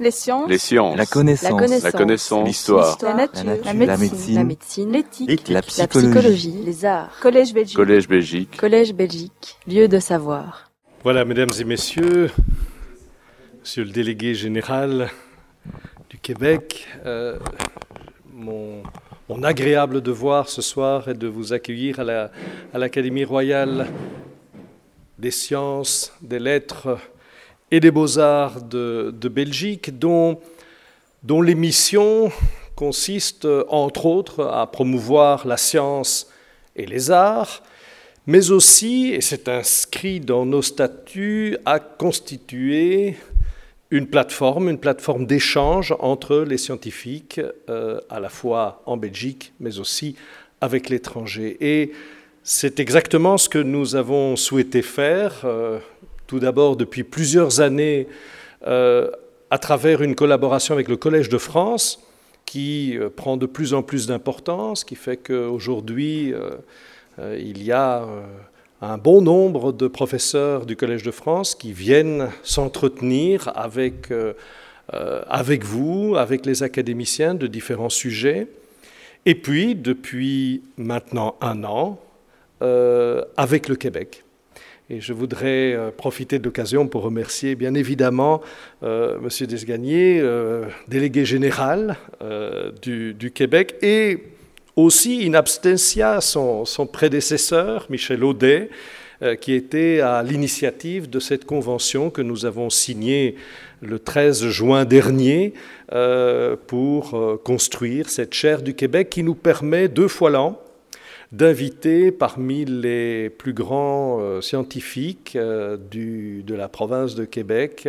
Les sciences. Les sciences. La connaissance. La connaissance. La. L'histoire. La nature. La nature. La La médecine. La. L'éthique. La La psychologie. Les arts. Collège Belgique. Collège Belgique. Collège Belgique. Lieu de savoir. Voilà, mesdames et messieurs, monsieur le délégué général du Québec, euh, mon, mon agréable devoir ce soir est de vous accueillir à la- à l'Académie royale des sciences, des lettres et des beaux-arts de, Belgique, dont, dont les missions consistent, entre autres, à promouvoir la science et les arts, mais aussi, et c'est inscrit dans nos statuts, à constituer une plateforme, une plateforme d'échange entre les scientifiques, euh, à la fois en Belgique, mais aussi avec l'étranger. Et c'est exactement ce que nous avons souhaité faire, euh, tout d'abord depuis plusieurs années, euh, à travers une collaboration avec le Collège de France, qui euh, prend de plus en plus d'importance, qui fait qu'aujourd'hui, euh, il y a un bon nombre de professeurs du Collège de France qui viennent s'entretenir avec, avec vous, avec les académiciens de différents sujets. Et puis, depuis maintenant un an, avec le Québec. Et je voudrais euh, profiter de l'occasion pour remercier bien évidemment euh, M. Desgagnés, euh, délégué général du, Québec, et aussi in absentia son, son prédécesseur, Michel Audet, qui était à l'initiative de cette convention que nous avons signée le 13 juin dernier pour construire cette chaire du Québec qui nous permet deux fois l'an d'inviter parmi les plus grands euh, scientifiques euh, de la province de Québec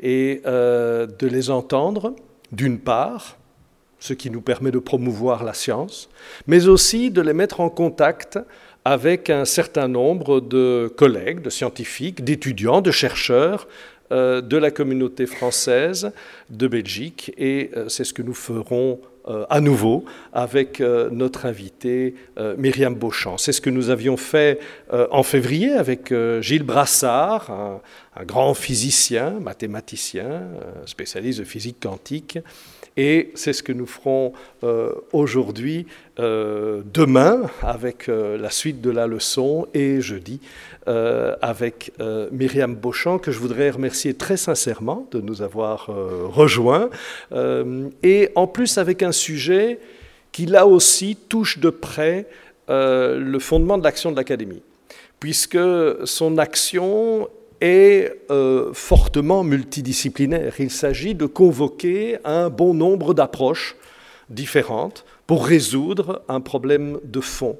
et euh, de les entendre, d'une part, ce qui nous permet de promouvoir la science, mais aussi de les mettre en contact avec un certain nombre de collègues, de scientifiques, d'étudiants, de chercheurs de la communauté française de Belgique. Et c'est ce que nous ferons à nouveau avec euh, notre invité euh, Myriam Beauchamp. C'est ce que nous avions fait euh, en février avec euh, Gilles Brassard, un, grand physicien, mathématicien, euh, spécialiste de physique quantique. Et c'est ce que nous ferons euh, aujourd'hui, euh, demain, avec euh, la suite de la leçon, et jeudi, avec Myriam Beauchamp, que je voudrais remercier très sincèrement de nous avoir rejoints, et en plus avec un sujet qui, là aussi, touche de près le fondement de l'action de l'Académie, puisque son action est euh, fortement multidisciplinaire. Il s'agit de convoquer un bon nombre d'approches différentes pour résoudre un problème de fond.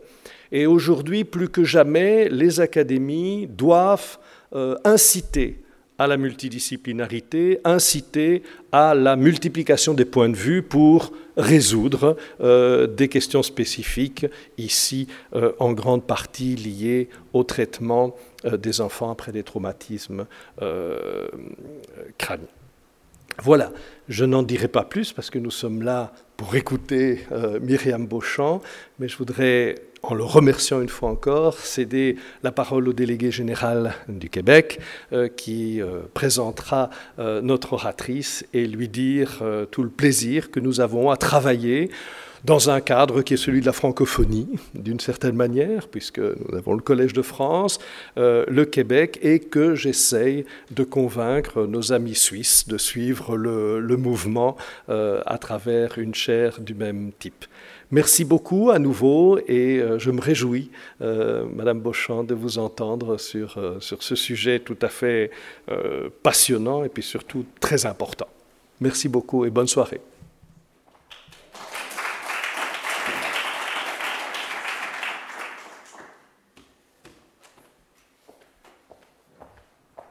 Et aujourd'hui, plus que jamais, les académies doivent euh, inciter à la multidisciplinarité, inciter à la multiplication des points de vue pour résoudre euh, des questions spécifiques, ici euh, en grande partie liées au traitement euh, des enfants après des traumatismes crâniens. Voilà, je n'en dirai pas plus parce que nous sommes là pour écouter Myriam Beauchamp, mais je voudrais, en le remerciant une fois encore, céder la parole au délégué général du Québec euh, qui euh, présentera euh, notre oratrice et lui dire tout le plaisir que nous avons à travailler dans un cadre qui est celui de la francophonie, d'une certaine manière, puisque nous avons le Collège de France, le Québec, et que j'essaye de convaincre nos amis suisses de suivre le, mouvement à travers une chaire du même type. Merci beaucoup à nouveau et euh, je me réjouis, euh, Madame Beauchamp, de vous entendre sur, euh, sur ce sujet tout à fait euh, passionnant et puis surtout très important. Merci beaucoup et bonne soirée.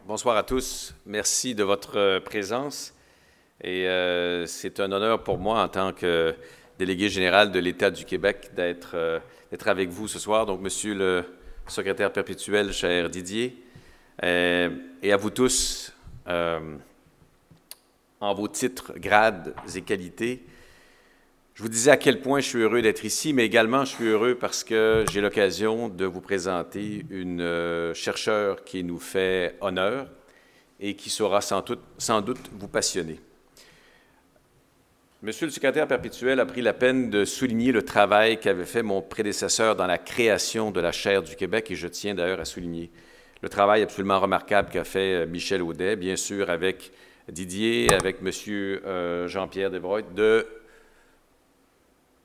Bonsoir à tous. Merci de votre présence. Et euh, c'est un honneur pour moi, en tant que délégué général de l'État du Québec, d'être euh, d'être avec vous ce soir. Donc, Monsieur le secrétaire perpétuel, cher Didier, euh, et à vous tous, euh, en vos titres, grades et qualités. Je vous disais à quel point je suis heureux d'être ici, mais également je suis heureux parce que j'ai l'occasion de vous présenter une chercheure qui nous fait honneur et qui saura sans doute vous passionner. Monsieur le secrétaire perpétuel a pris la peine de souligner le travail qu'avait fait mon prédécesseur dans la création de la chaire du Québec, et je tiens d'ailleurs à souligner le travail absolument remarquable qu'a fait euh, Michel Audet, bien sûr avec Didier, avec Monsieur euh, Jean-Pierre Desbreuil, de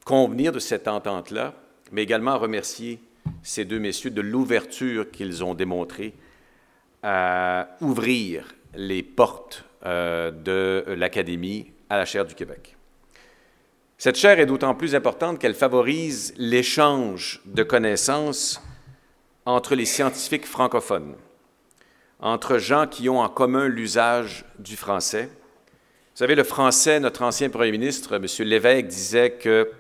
convenir de cette entente-là, mais également remercier ces deux messieurs de l'ouverture qu'ils ont démontrée à ouvrir les portes euh, de l'Académie à la chaire du Québec. Cette chaire est d'autant plus importante qu'elle favorise l'échange de connaissances entre les scientifiques francophones, entre gens qui ont en commun l'usage du français. Vous savez, le français, notre ancien premier ministre, M. Lévesque, disait que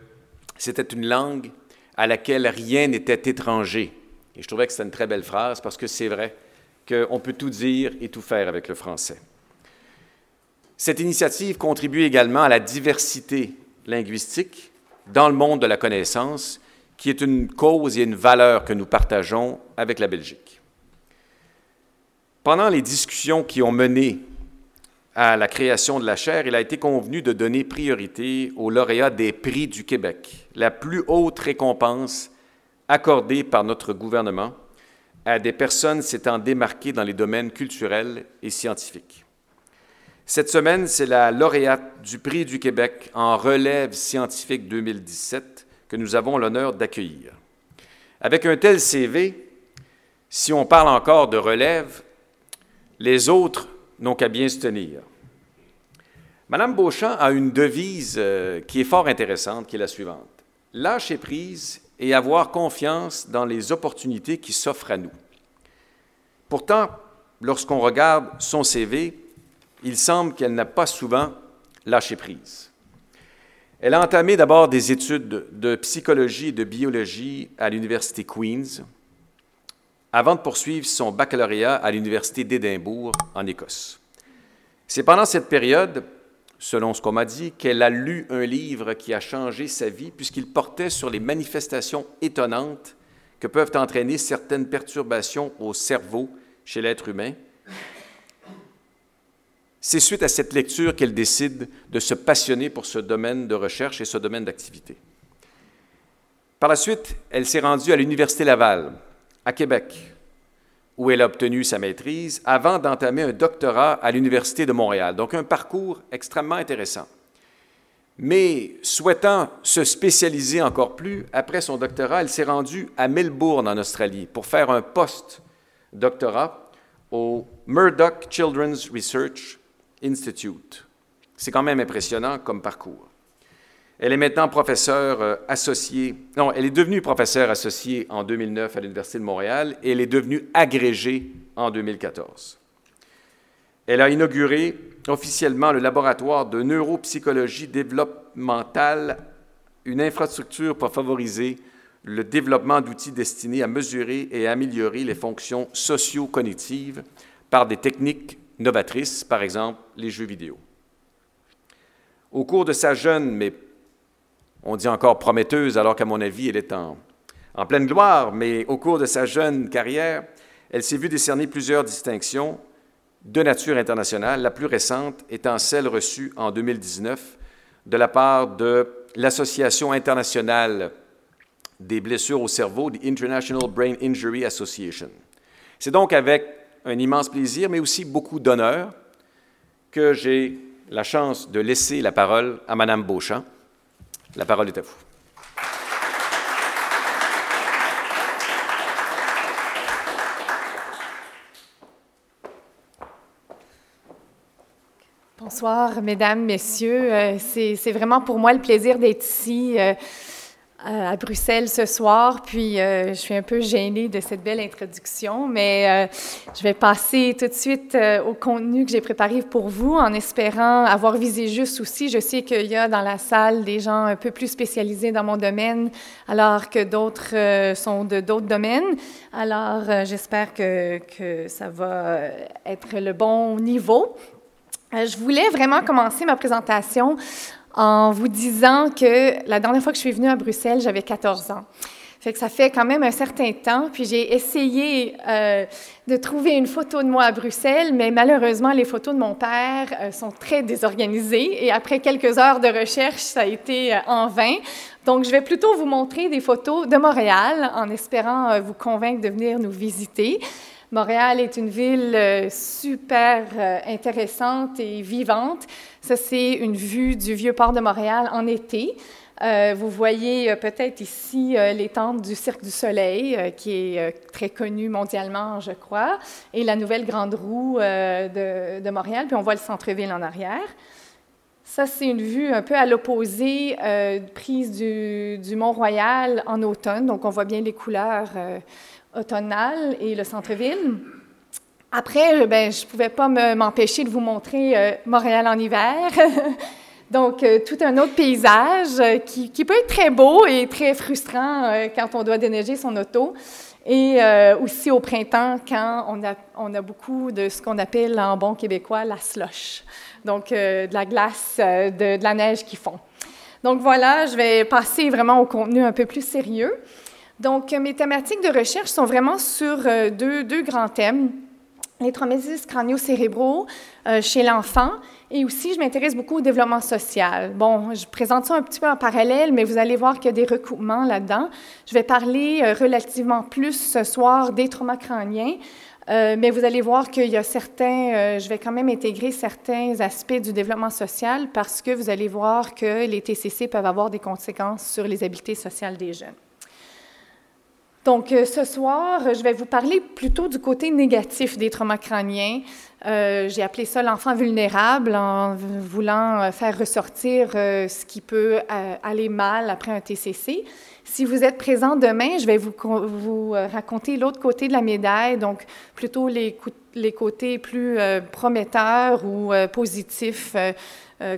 c'était une langue à laquelle rien n'était étranger. Et je trouvais que c'était une très belle phrase parce que c'est vrai qu'on peut tout dire et tout faire avec le français. Cette initiative contribue également à la diversité linguistique dans le monde de la connaissance, qui est une cause et une valeur que nous partageons avec la Belgique. Pendant les discussions qui ont mené à la création de la chaire, il a été convenu de donner priorité aux lauréats des prix du Québec, la plus haute récompense accordée par notre gouvernement à des personnes s'étant démarquées dans les domaines culturels et scientifiques. Cette semaine, c'est la lauréate du Prix du Québec en relève scientifique 2017 que nous avons l'honneur d'accueillir. Avec un tel CV, si on parle encore de relève, les autres n'ont qu'à bien se tenir. Madame Beauchamp a une devise euh, qui est fort intéressante, qui est la suivante. Lâcher prise et avoir confiance dans les opportunités qui s'offrent à nous. Pourtant, lorsqu'on regarde son CV, il semble qu'elle n'a pas souvent lâché prise. Elle a entamé d'abord des études de psychologie et de biologie à l'Université Queen's, avant de poursuivre son baccalauréat à l'Université d'Édimbourg, en Écosse. C'est pendant cette période, selon ce qu'on m'a dit, qu'elle a lu un livre qui a changé sa vie, puisqu'il portait sur les manifestations étonnantes que peuvent entraîner certaines perturbations au cerveau chez l'être humain, c'est suite à cette lecture qu'elle décide de se passionner pour ce domaine de recherche et ce domaine d'activité. Par la suite, elle s'est rendue à l'Université Laval, à Québec, où elle a obtenu sa maîtrise avant d'entamer un doctorat à l'Université de Montréal. Donc un parcours extrêmement intéressant. Mais souhaitant se spécialiser encore plus, après son doctorat, elle s'est rendue à Melbourne, en Australie, pour faire un post-doctorat au Murdoch Children's Research Institute. C'est quand même impressionnant comme parcours. Elle est maintenant professeure euh, associée, non, elle est devenue professeure associée en 2009 à l'Université de Montréal et elle est devenue agrégée en 2014. Elle a inauguré officiellement le laboratoire de neuropsychologie développementale, une infrastructure pour favoriser le développement d'outils destinés à mesurer et améliorer les fonctions socio-cognitives par des techniques novatrices, par exemple les jeux vidéo. Au cours de sa jeune, mais on dit encore prometteuse, alors qu'à mon avis, elle est en, en pleine gloire, mais au cours de sa jeune carrière, elle s'est vue décerner plusieurs distinctions de nature internationale, la plus récente étant celle reçue en 2019 de la part de l'Association internationale des blessures au cerveau, the International Brain Injury Association. C'est donc avec un immense plaisir, mais aussi beaucoup d'honneur, que j'ai la chance de laisser la parole à Madame Beauchamp. La parole est à vous. Bonsoir, mesdames, messieurs. Euh, c'est vraiment pour moi le plaisir d'être ici. À Bruxelles ce soir, puis euh, je suis un peu gênée de cette belle introduction, mais euh, je vais passer tout de suite euh, au contenu que j'ai préparé pour vous, en espérant avoir visé juste aussi. Je sais qu'il y a dans la salle des gens un peu plus spécialisés dans mon domaine, alors que d'autres sont de d'autres domaines. Alors, j'espère que, que ça va être le bon niveau. Je voulais vraiment commencer ma présentation en vous disant que la dernière fois que je suis venue à Bruxelles, j'avais 14 ans. Que ça fait quand même un certain temps. Puis j'ai essayé euh, de trouver une photo de moi à Bruxelles, mais malheureusement, les photos de mon père euh, sont très désorganisées. Et après quelques heures de recherche, ça a été euh, en vain. Donc, je vais plutôt vous montrer des photos de Montréal en espérant vous convaincre de venir nous visiter. Montréal est une ville super intéressante et vivante. Ça, c'est une vue du vieux port de Montréal en été. Euh, vous voyez euh, peut-être ici euh, les tentes du Cirque du Soleil, qui est très connu mondialement, je crois, et la nouvelle Grande Roue de, Montréal, puis on voit le centre-ville en arrière. Ça, c'est une vue un peu à l'opposé, prise du, du Mont-Royal en automne, donc on voit bien les couleurs automnales et le centre-ville. Après, ben, je ne pouvais pas m'empêcher de vous montrer Montréal en hiver. Donc, euh, tout un autre paysage euh, qui, peut être très beau et très frustrant euh, quand on doit déneiger son auto. Et aussi au printemps, quand on a, on a beaucoup de ce qu'on appelle en bon québécois la slush. Donc, de la glace, de, de, la neige qui fond. Donc, voilà, je vais passer vraiment au contenu un peu plus sérieux. Donc, mes thématiques de recherche sont vraiment sur deux, deux grands thèmes. Les traumatismes crânio-cérébraux chez l'enfant et aussi, je m'intéresse beaucoup au développement social. Bon, je présente ça un petit peu en parallèle, mais vous allez voir qu'il y a des recoupements là-dedans. Je vais parler euh, relativement plus ce soir des traumas crâniens, euh, mais vous allez voir qu'il y a certains, euh, je vais quand même intégrer certains aspects du développement social parce que vous allez voir que les TCC peuvent avoir des conséquences sur les habiletés sociales des jeunes. Donc, ce soir, je vais vous parler plutôt du côté négatif des traumas crâniens, euh, j'ai appelé ça l'enfant vulnérable en voulant euh, faire ressortir euh, ce qui peut aller mal après un TCC. Si vous êtes présent demain, je vais vous, raconter l'autre côté de la médaille, donc plutôt les, côtés plus prometteurs ou positifs,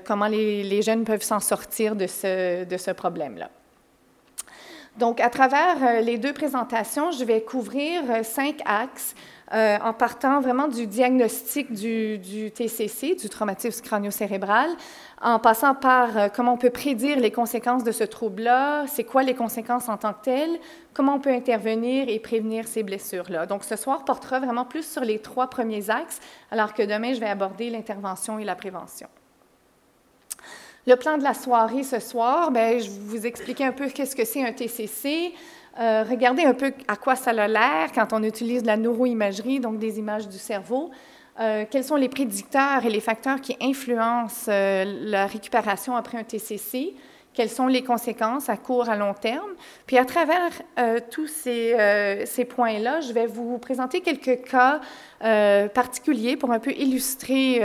comment les, jeunes peuvent s'en sortir de ce problème-là. Donc, à travers les deux présentations, je vais couvrir cinq axes euh, en partant vraiment du diagnostic du, TCC, du traumatisme crânio-cérébral, en passant par euh, comment on peut prédire les conséquences de ce trouble-là, c'est quoi les conséquences en tant que telles, comment on peut intervenir et prévenir ces blessures-là. Donc, ce soir portera vraiment plus sur les trois premiers axes, alors que demain, je vais aborder l'intervention et la prévention. Le plan de la soirée ce soir, bien, je vais vous expliquer un peu qu'est-ce que c'est un TCC, euh, regardez un peu à quoi ça a l'air quand on utilise la neuroimagerie, donc des images du cerveau. Euh, quels sont les prédicteurs et les facteurs qui influencent euh, la récupération après un TCC? Quelles sont les conséquences à court, à long terme? Puis à travers tous ces, ces points-là, je vais vous présenter quelques cas particuliers pour un peu illustrer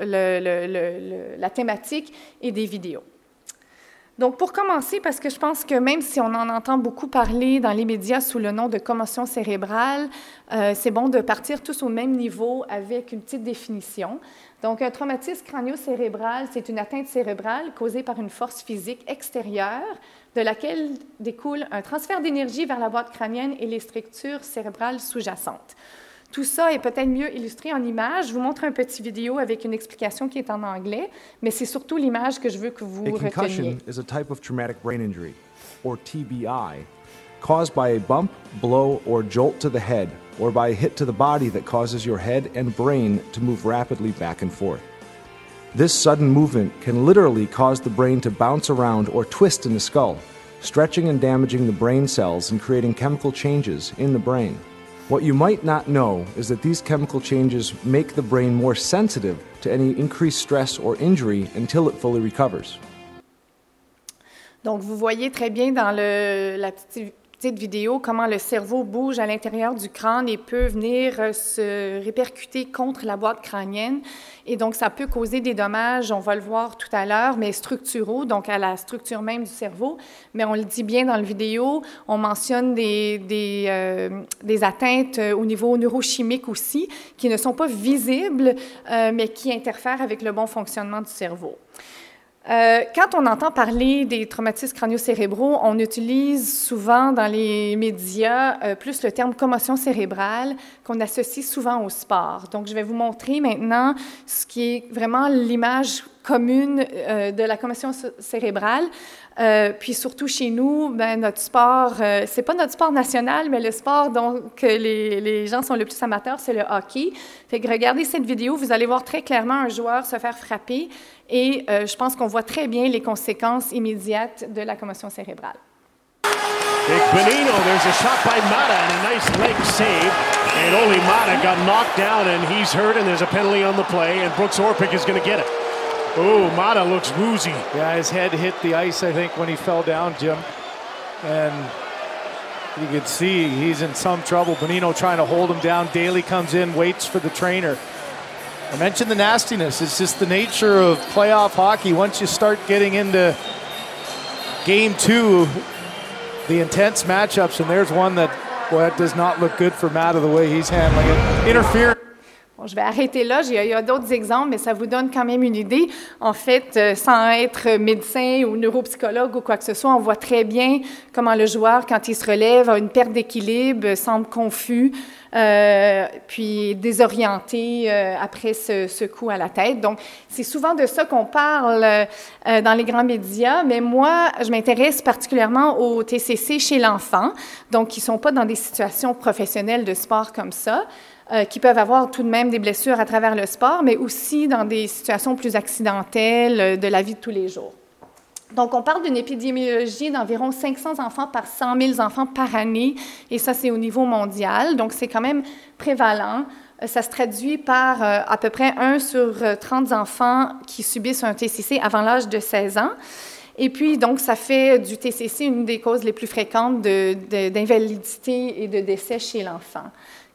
la thématique et des vidéos. Donc, pour commencer, parce que je pense que même si on en entend beaucoup parler dans les médias sous le nom de commotion cérébrale, euh, c'est bon de partir tous au même niveau avec une petite définition. Donc, un traumatisme crânio-cérébral, c'est une atteinte cérébrale causée par une force physique extérieure de laquelle découle un transfert d'énergie vers la boîte crânienne et les structures cérébrales sous-jacentes. Tout ça est peut-être mieux illustré en image. Je vous montre un petit vidéo avec une explication qui est en anglais, mais c'est surtout l'image que je veux que vous. A concussion is a type of traumatic brain injury, or TBI, caused by a bump, blow, or jolt to the head, or by a hit to the body that causes your head and brain to move rapidly back and forth. This sudden movement can literally cause the brain to bounce around or twist in the skull, stretching and damaging the brain cells and creating chemical changes in the brain. What you might not know is that these chemical changes make the brain more sensitive to any increased stress or injury until it fully recovers. Donc, vous voyez très bien dans le, la petite petite vidéo comment le cerveau bouge à l'intérieur du crâne et peut venir euh, se répercuter contre la boîte crânienne. Et donc, ça peut causer des dommages, on va le voir tout à l'heure, mais structuraux, donc à la structure même du cerveau. Mais on le dit bien dans la vidéo, on mentionne des, des, euh, atteintes euh, au niveau neurochimique aussi, qui ne sont pas visibles, mais qui interfèrent avec le bon fonctionnement du cerveau. Euh, quand on entend parler des traumatismes crânio-cérébraux, on utilise souvent dans les médias euh, plus le terme commotion cérébrale qu'on associe souvent au sport. Donc, je vais vous montrer maintenant ce qui est vraiment l'image commune de la commotion cérébrale. puis surtout chez nous, ben, notre sport, c'est pas notre sport national, mais le sport dont les, les, gens sont le plus amateurs, c'est le hockey. Fait que regardez cette vidéo, vous allez voir très clairement un joueur se faire frapper et euh, je pense qu'on voit très bien les conséquences immédiates de la commotion cérébrale. Big Benino, there's a shot by Mata and a nice leg save. And only Mata got knocked down and he's hurt and there's a penalty on the play and Brooks Orpik is going to get it. Oh, Mata looks woozy. Yeah, his head hit the ice, I think, when he fell down, Jim. And you can see he's in some trouble. Benino trying to hold him down. Daly comes in, waits for the trainer. I mentioned the nastiness. It's just the nature of playoff hockey. Once you start getting into game two, the intense matchups, and there's one that, well, that does not look good for Matt of the way he's handling it. Interference. Bon, je vais arrêter là. Il y a, a d'autres exemples, mais ça vous donne quand même une idée. En fait, euh, sans être médecin ou neuropsychologue ou quoi que ce soit, on voit très bien comment le joueur, quand il se relève, a une perte d'équilibre, semble confus, euh, puis désorienté euh, après ce, coup à la tête. Donc, c'est souvent de ça qu'on parle euh, dans les grands médias, mais moi, je m'intéresse particulièrement au TCC chez l'enfant, donc qui ne sont pas dans des situations professionnelles de sport comme ça. Qui peuvent avoir tout de même des blessures à travers le sport, mais aussi dans des situations plus accidentelles de la vie de tous les jours. Donc, on parle d'une épidémiologie d'environ 500 enfants par 100 000 enfants par année, et ça, c'est au niveau mondial. Donc, c'est quand même prévalent. Euh, ça se traduit par à peu près 1 sur 30 enfants qui subissent un TCC avant l'âge de 16 ans. Et puis, donc, ça fait du TCC une des causes les plus fréquentes d'invalidité et de décès chez l'enfant.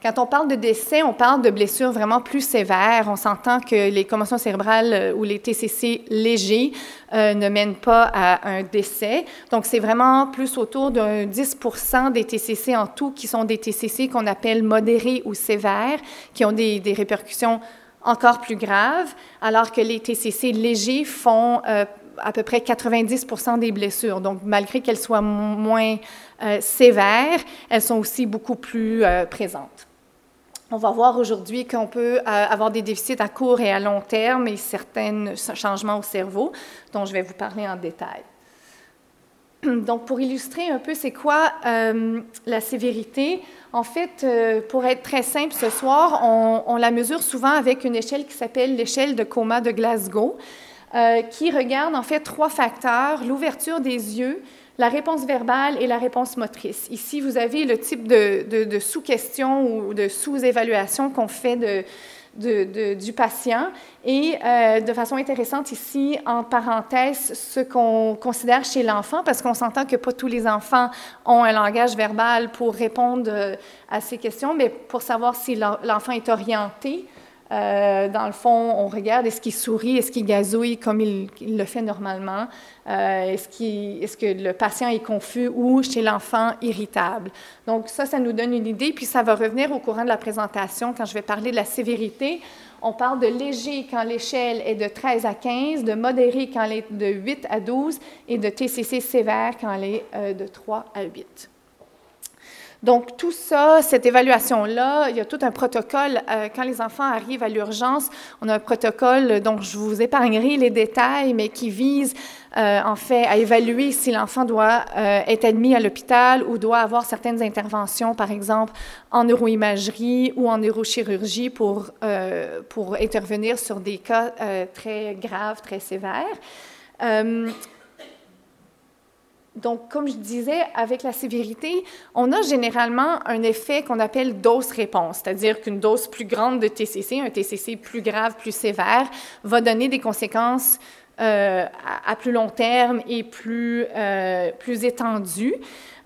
Quand on parle de décès, on parle de blessures vraiment plus sévères. On s'entend que les commotions cérébrales euh, ou les TCC légers euh, ne mènent pas à un décès. Donc, c'est vraiment plus autour d'un 10% des TCC en tout qui sont des TCC qu'on appelle modérés ou sévères, qui ont des, répercussions encore plus graves, alors que les TCC légers font euh, à peu près 90% des blessures. Donc, malgré qu'elles soient moins sévères, elles sont aussi beaucoup plus présentes. On va voir aujourd'hui qu'on peut euh, avoir des déficits à court et à long terme et certains changements au cerveau, dont je vais vous parler en détail. Donc, pour illustrer un peu c'est quoi euh, la sévérité, en fait, euh, pour être très simple ce soir, on, la mesure souvent avec une échelle qui s'appelle l'échelle de coma de Glasgow, qui regarde en fait trois facteurs, l'ouverture des yeux, la réponse verbale et la réponse motrice. Ici, vous avez le type de, sous-question ou de sous-évaluation qu'on fait du patient. Et euh, de façon intéressante ici, en parenthèse, ce qu'on considère chez l'enfant, parce qu'on s'entend que pas tous les enfants ont un langage verbal pour répondre euh, à ces questions, mais pour savoir si l'enfant est orienté euh, dans le fond, on regarde est-ce qu'il sourit, est-ce qu'il gazouille comme il, le fait normalement, euh, est-ce, que le patient est confus ou chez l'enfant irritable? Donc ça, ça nous donne une idée, puis ça va revenir au courant de la présentation quand je vais parler de la sévérité. On parle de léger quand l'échelle est de 13 à 15, de modéré quand elle est de 8 à 12 et de TCC sévère quand elle est euh, de 3 à 8. Donc, tout ça, cette évaluation-là, il y a tout un protocole. Euh, quand les enfants arrivent à l'urgence, on a un protocole dont je vous épargnerai les détails, mais qui vise euh, en fait à évaluer si l'enfant doit euh, être admis à l'hôpital ou doit avoir certaines interventions, par exemple en neuroimagerie ou en neurochirurgie pour, pour intervenir sur des cas très graves, très sévères. Donc, comme je disais, avec la sévérité, on a généralement un effet qu'on appelle dose-réponse, c'est-à-dire qu'une dose plus grande de TCC, un TCC plus grave, plus sévère, va donner des conséquences euh, à, plus long terme et plus, euh, plus étendues.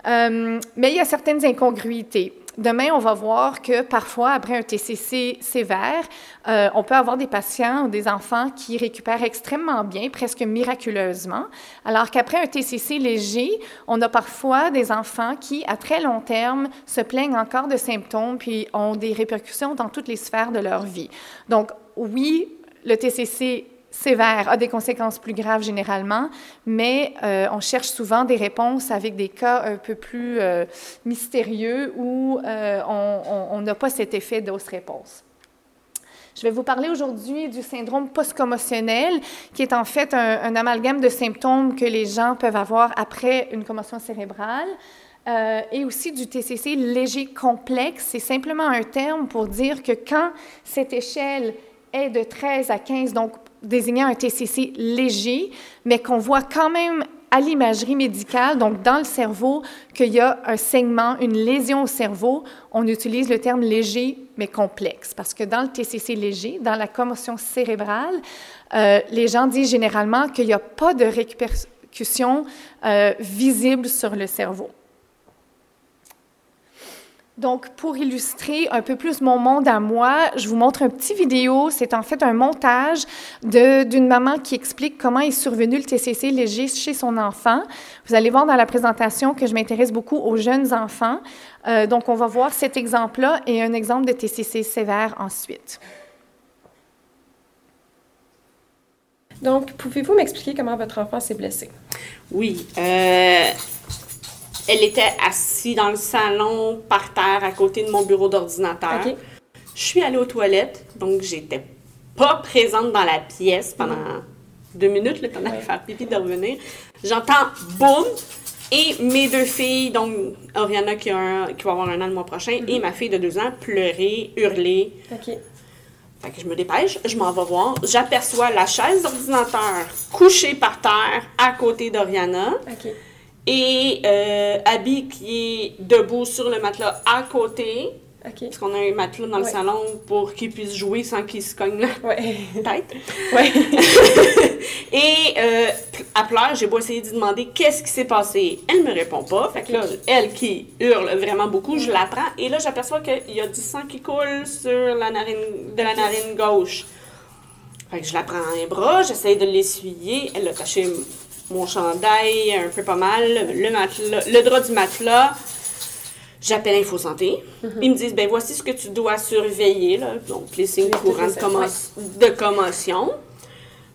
Euh, mais il y a certaines incongruités. Demain, on va voir que parfois, après un TCC sévère, euh, on peut avoir des patients ou des enfants qui récupèrent extrêmement bien, presque miraculeusement, alors qu'après un TCC léger, on a parfois des enfants qui, à très long terme, se plaignent encore de symptômes puis ont des répercussions dans toutes les sphères de leur vie. Donc, oui, le TCC sévère a des conséquences plus graves généralement, mais euh, on cherche souvent des réponses avec des cas un peu plus euh, mystérieux où euh, on n'a pas cet effet d'os-réponse. Je vais vous parler aujourd'hui du syndrome post-commotionnel, qui est en fait un, amalgame de symptômes que les gens peuvent avoir après une commotion cérébrale. Et aussi du TCC léger complexe. C'est simplement un terme pour dire que quand cette échelle est de 13 à 15, donc désignant un TCC léger, mais qu'on voit quand même à l'imagerie médicale, donc dans le cerveau, qu'il y a un saignement, une lésion au cerveau, on utilise le terme léger mais complexe. Parce que dans le TCC léger, dans la commotion cérébrale, euh, les gens disent généralement qu'il n'y a pas de répercussion euh, visible sur le cerveau. Donc, pour illustrer un peu plus mon monde à moi, je vous montre un petit vidéo. C'est en fait un montage d'une maman qui explique comment est survenu le TCC léger chez son enfant. Vous allez voir dans la présentation que je m'intéresse beaucoup aux jeunes enfants. Euh, donc, on va voir cet exemple-là et un exemple de TCC sévère ensuite. Donc, pouvez-vous m'expliquer comment votre enfant s'est blessé? Oui. Euh, elle était assise dans le salon, par terre, à côté de mon bureau d'ordinateur. Je suis allée aux toilettes, donc j'étais pas présente dans la pièce pendant deux minutes, le temps d'aller faire pipi, de revenir. J'entends boum! Et mes deux filles, donc Oriana qui, a qui va avoir un an le mois prochain, et ma fille de deux ans, pleurer, hurler. OK. Fait que je me dépêche, je m'en vais voir. J'aperçois la chaise d'ordinateur couchée par terre à côté d'Oriana. Et euh, Abby qui est debout sur le matelas à côté. Parce qu'on a un matelas dans le salon pour qu'il puisse jouer sans qu'il se cogne la tête. Ouais. et euh, à pleurer, j'ai beau essayer de demander qu'est-ce qui s'est passé. Elle me répond pas. Fait que là, elle qui hurle vraiment beaucoup, je la prends. Et là, j'aperçois qu'il y a du sang qui coule sur la narine, de la narine gauche. Fait que je la prends dans les bras, j'essaye de l'essuyer. Elle a taché mon chandail un peu pas mal, le, matelas, le drap du matelas. J'appelle Info Santé. Mhm. Ils me disent ben voici ce que tu dois surveiller, là. donc les signes courants de, commotion.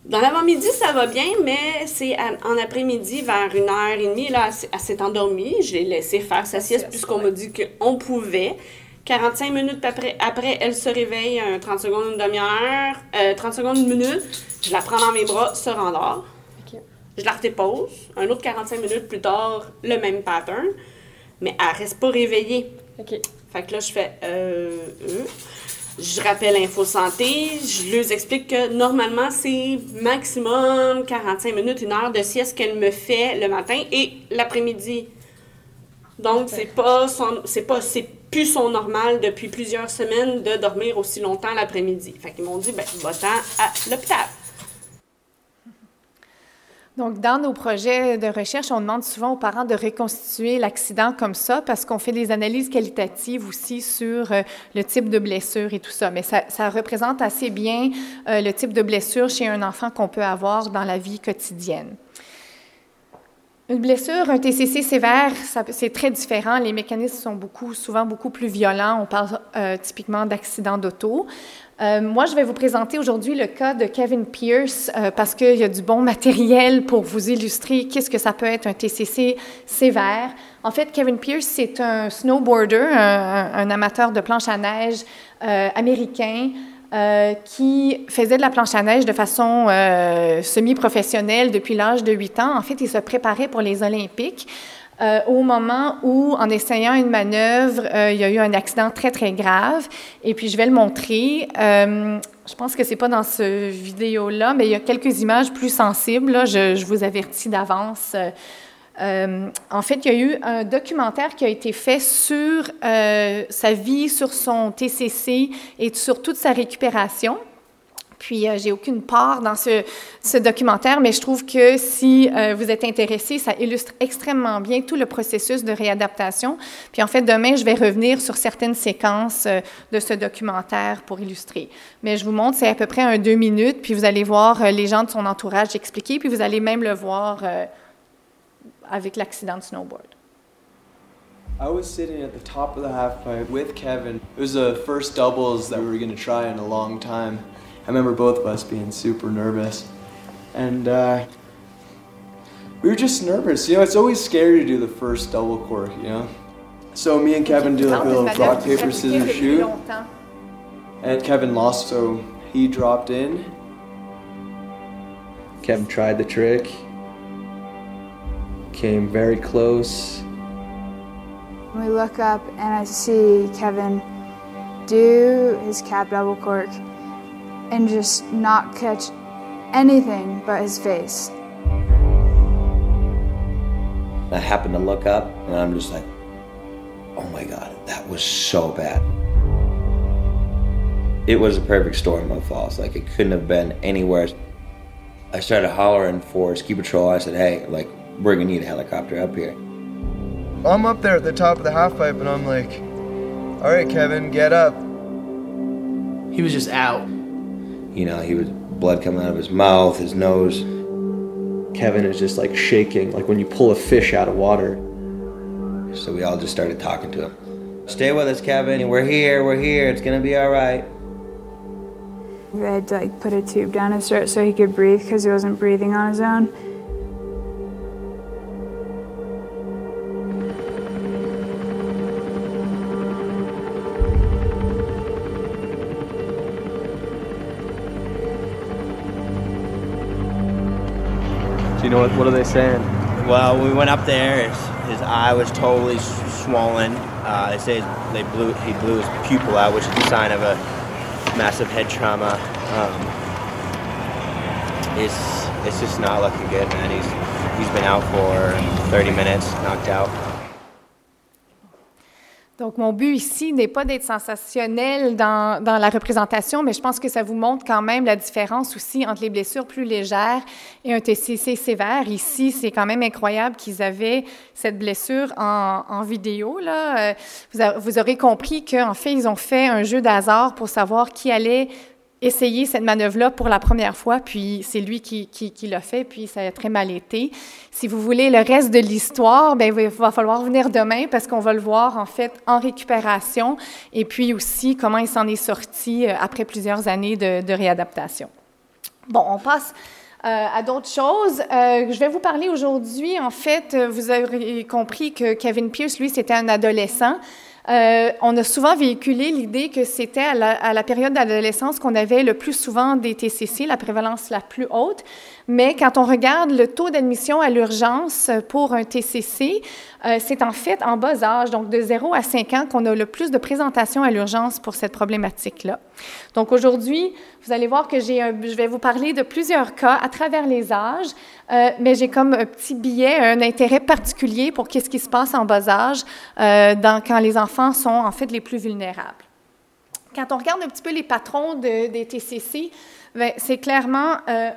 Dans l'avant-midi, ça va bien, mais c'est en après-midi, vers une heure et demie, là, elle, s'est endormie. Je l'ai laissé faire sa sieste puisqu'on m'a dit qu'on pouvait. 45 minutes après, après, elle se réveille, 30 secondes, une demi-heure, 30 euh, secondes, une minute. Je la prends dans mes bras, se rendort je la redépose. Un autre 45 minutes plus tard, le même pattern. Mais elle reste pas réveillée. OK. Fait que là, je fais euh, euh. Je rappelle Info Santé, je leur explique que normalement, c'est maximum 45 minutes, une heure de sieste qu'elle me fait le matin et l'après-midi. Donc, c'est pas c'est pas, c'est plus son normal depuis plusieurs semaines de dormir aussi longtemps l'après-midi. Fait qu'ils m'ont dit, ben, va-t'en à l'hôpital. Donc, dans nos projets de recherche, on demande souvent aux parents de reconstituer l'accident comme ça parce qu'on fait des analyses qualitatives aussi sur euh, le type de blessure et tout ça. Mais ça, représente assez bien euh, le type de blessure chez un enfant qu'on peut avoir dans la vie quotidienne. Une blessure, un TCC sévère, c'est très différent. Les mécanismes sont souvent beaucoup plus violents. On parle euh, typiquement d'accident d'auto. Euh, moi, je vais vous présenter aujourd'hui le cas de Kevin Pierce euh, parce qu'il y a du bon matériel pour vous illustrer qu'est-ce que ça peut être un TCC sévère. En fait, Kevin Pierce, c'est un snowboarder, un, amateur de planche à neige euh, américain qui faisait de la planche à neige de façon semi-professionnelle depuis l'âge de 8 ans. En fait, il se préparait pour les Olympiques. Euh, au moment où, en essayant une manœuvre, euh, il y a eu un accident très, très grave. Et puis, je vais le montrer. Euh, je pense que c'est pas dans ce vidéo-là, mais il y a quelques images plus sensibles. Là, je, je, vous avertis d'avance. en fait, il y a eu un documentaire qui a été fait sur sa vie, sur son TCC et sur toute sa récupération. Puis, euh, j'ai aucune part dans ce, documentaire, mais je trouve que si euh, vous êtes intéressé, ça illustre extrêmement bien tout le processus de réadaptation. Puis, en fait, demain, je vais revenir sur certaines séquences euh, de ce documentaire pour illustrer. Mais je vous montre, c'est à peu près un deux minutes, puis vous allez voir les gens de son entourage expliquer, puis vous allez même le voir avec l'accident de snowboard. I was sitting at the top of the half pipe with Kevin. It was the first doubles that we were going to try in a long time. I remember both of us being super nervous. And uh, we were just nervous. You know, it's always scary to do the first double cork, you know? So me and Kevin do like a little rock, paper, scissors shoot. And Kevin lost, so he dropped in. Kevin tried the trick, came very close. We look up and I see Kevin do his cap double cork and just not catch anything but his face. I happened to look up and I'm just like, oh my God, that was so bad. It was a perfect storm of falls. Like it couldn't have been anywhere. I started hollering for ski patrol. I said, hey, like, we're gonna need a helicopter up here. I'm up there at the top of the half pipe and I'm like, all right, Kevin, get up. He was just out. You know, he was blood coming out of his mouth, his nose. Kevin is just like shaking, like when you pull a fish out of water. So we all just started talking to him. Stay with us, Kevin. We're here, we're here. It's gonna be all right. We had to like put a tube down his throat so he could breathe because he wasn't breathing on his own. You know what, what are they saying? Well, we went up there. His, his eye was totally swollen. Uh, they say they blew he blew his pupil out, which is a sign of a massive head trauma. Um, it's it's just not looking good, man. He's he's been out for 30 minutes, knocked out. Donc, mon but ici n'est pas d'être sensationnel dans, dans, la représentation, mais je pense que ça vous montre quand même la différence aussi entre les blessures plus légères et un TCC sévère. Ici, c'est quand même incroyable qu'ils avaient cette blessure en, en vidéo. Là. Vous, a, vous aurez compris qu'en fait, ils ont fait un jeu d'hasard pour savoir qui allait essayer cette manœuvre-là pour la première fois, puis c'est lui qui, l'a fait, puis ça a très mal été. Si vous voulez le reste de l'histoire, ben il va falloir venir demain parce qu'on va le voir en fait en récupération et puis aussi comment il s'en est sorti après plusieurs années de, de réadaptation. Bon, on passe euh, à d'autres choses. Euh, je vais vous parler aujourd'hui, en fait, vous avez compris que Kevin Pierce, lui, c'était un adolescent. Euh, on a souvent véhiculé l'idée que c'était à la, période d'adolescence qu'on avait le plus souvent des TCC, la prévalence la plus haute. Mais quand on regarde le taux d'admission à l'urgence pour un TCC, euh, c'est en fait en bas âge, donc de 0 à 5 ans, qu'on a le plus de présentations à l'urgence pour cette problématique-là. Donc aujourd'hui, vous allez voir que j'ai je vais vous parler de plusieurs cas à travers les âges, euh, mais j'ai comme un petit billet, un intérêt particulier pour qu'est-ce qui se passe en bas âge euh, quand les enfants sont en fait les plus vulnérables. Quand on regarde un petit peu les patrons de, des TCC, c'est clairement euh,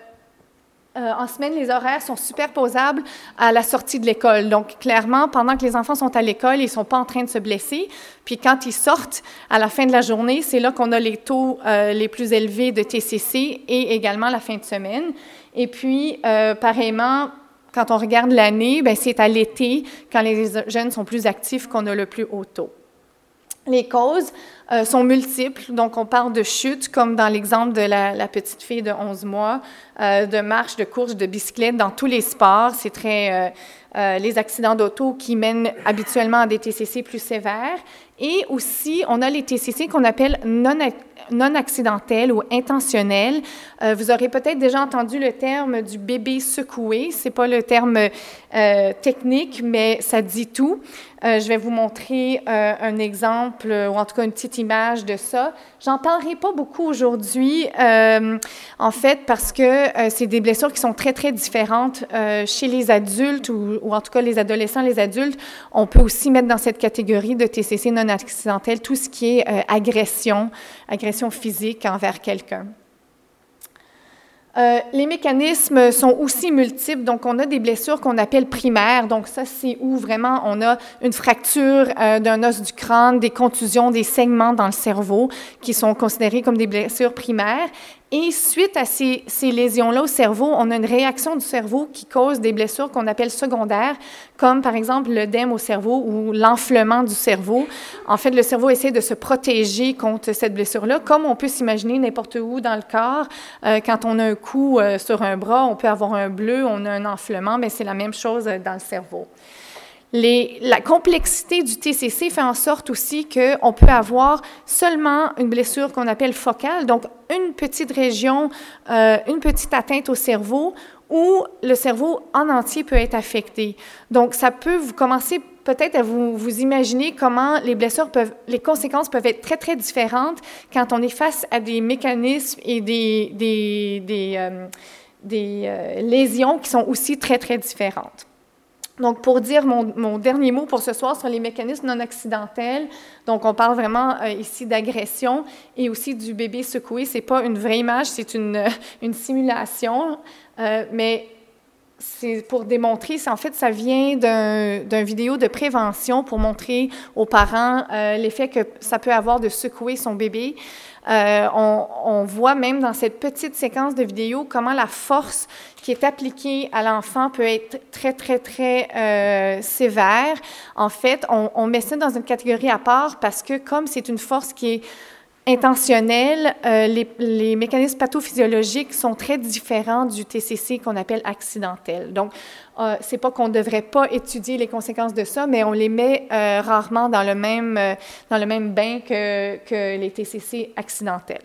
en semaine, les horaires sont superposables à la sortie de l'école. Donc, clairement, pendant que les enfants sont à l'école, ils ne sont pas en train de se blesser. Puis, quand ils sortent à la fin de la journée, c'est là qu'on a les taux les plus élevés de TCC et également la fin de semaine. Et puis, euh, pareillement, quand on regarde l'année, ben, c'est à l'été, quand les jeunes sont plus actifs, qu'on a le plus haut taux. Les causes euh, sont multiples, donc on parle de chute, comme dans l'exemple de la, petite fille de 11 mois, euh, de marche, de course, de bicyclette, dans tous les sports. C'est très euh, les accidents d'auto qui mènent habituellement à des TCC plus sévères. Et aussi, on a les TCC qu'on appelle non, non accidentels ou intentionnels. Euh, vous aurez peut-être déjà entendu le terme du bébé secoué. C'est pas le terme euh, technique, mais ça dit tout. Euh, je vais vous montrer un exemple, ou en tout cas une petite image de ça. J'en parlerai pas beaucoup aujourd'hui, en fait, parce que c'est des blessures qui sont très, très différentes chez les adultes, ou, ou, en tout cas les adolescents, les adultes. On peut aussi mettre dans cette catégorie de TCC non accidentel tout ce qui est agression, agression physique envers quelqu'un. Euh, les mécanismes sont aussi multiples, donc on a des blessures qu'on appelle primaires, donc ça c'est où vraiment on a une fracture euh, d'un os du crâne, des contusions, des saignements dans le cerveau qui sont considérés comme des blessures primaires. Et suite à ces, lésions-là au cerveau, on a une réaction du cerveau qui cause des blessures qu'on appelle secondaires, comme par exemple l'œdème au cerveau ou l'enflement du cerveau. En fait, le cerveau essaie de se protéger contre cette blessure-là, comme on peut s'imaginer n'importe où dans le corps. Euh, quand on a un coup euh, sur un bras, on peut avoir un bleu, on a un enflement, mais c'est la même chose dans le cerveau. Les, la complexité du TCC fait en sorte aussi qu'on peut avoir seulement une blessure qu'on appelle focale, donc une petite région, euh, une petite atteinte au cerveau, où le cerveau en entier peut être affecté. Donc, ça peut vous commencer peut-être à vous, vous imaginer comment les blessures peuvent, les conséquences peuvent être très, très différentes quand on est face à des mécanismes et des, des, des, euh, des euh, lésions qui sont aussi très, très différentes. Donc, pour dire mon, dernier mot pour ce soir sur les mécanismes non accidentels, donc on parle vraiment euh, ici d'agression et aussi du bébé secoué. Ce n'est pas une vraie image, c'est une, une, simulation, euh, mais c'est pour démontrer, en fait, ça vient d'un vidéo de prévention pour montrer aux parents euh, l'effet que ça peut avoir de secouer son bébé. Euh, on, voit même dans cette petite séquence de vidéo comment la force qui est appliquée à l'enfant peut être très, très, très euh, sévère. En fait, on, on, met ça dans une catégorie à part parce que comme c'est une force qui est intentionnelle, euh, les, mécanismes pathophysiologiques sont très différents du TCC qu'on appelle accidentel. Donc, euh, c'est pas qu'on ne devrait pas étudier les conséquences de ça, mais on les met euh, rarement dans le même, euh, dans le même bain que, que les TCC accidentels.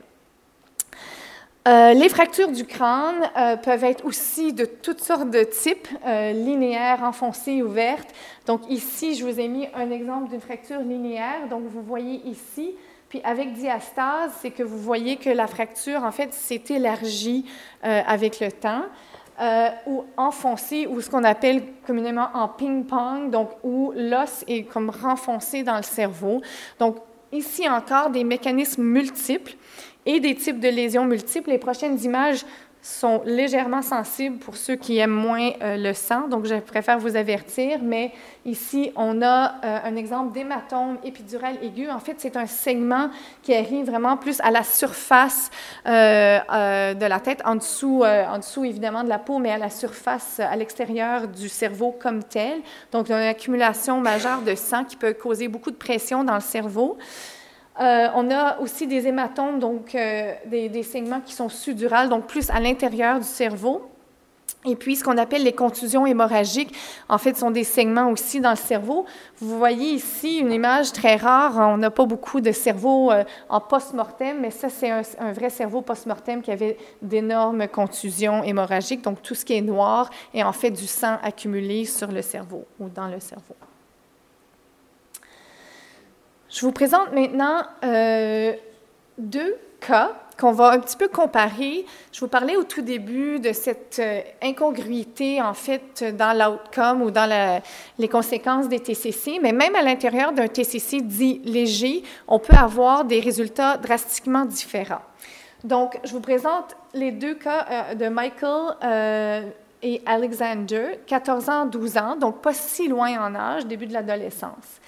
Les fractures du crâne peuvent être aussi de toutes sortes de types, linéaires, enfoncées, ouvertes. Donc ici, je vous ai mis un exemple d'une fracture linéaire. Donc vous voyez ici, puis avec diastase, c'est que vous voyez que la fracture, en fait, s'est élargie avec le temps. Euh, ou enfoncé, ou ce qu'on appelle communément en ping-pong, donc où l'os est comme renfoncé dans le cerveau. Donc, ici encore, des mécanismes multiples et des types de lésions multiples. Les prochaines images sont légèrement sensibles pour ceux qui aiment moins euh, le sang, donc je préfère vous avertir, mais ici, on a euh, un exemple d'hématome épidural aigu. En fait, c'est un segment qui arrive vraiment plus à la surface euh, de la tête, en dessous, en dessous évidemment de la peau, mais à la surface, à l'extérieur du cerveau comme tel. Donc, une accumulation majeure de sang qui peut causer beaucoup de pression dans le cerveau. Euh, on a aussi des hématomes, donc euh, des, segments qui sont sudurales, donc plus à l'intérieur du cerveau. Et puis, ce qu'on appelle les contusions hémorragiques, en fait, sont des segments aussi dans le cerveau. Vous voyez ici une image très rare. On n'a pas beaucoup de cerveau euh, en post-mortem, mais ça, c'est un, vrai cerveau post-mortem qui avait d'énormes contusions hémorragiques. Donc, tout ce qui est noir est en fait du sang accumulé sur le cerveau ou dans le cerveau. Je vous présente maintenant euh, deux cas qu'on va un petit peu comparer. Je vous parlais au tout début de cette euh, incongruité, en fait, dans l'outcome ou dans les conséquences des TCC, mais même à l'intérieur d'un TCC dit léger, on peut avoir des résultats drastiquement différents. Donc, je vous présente les deux cas euh, de Michael et Alexander, 14 ans, 12 ans, donc pas si loin en âge, début de l'adolescence.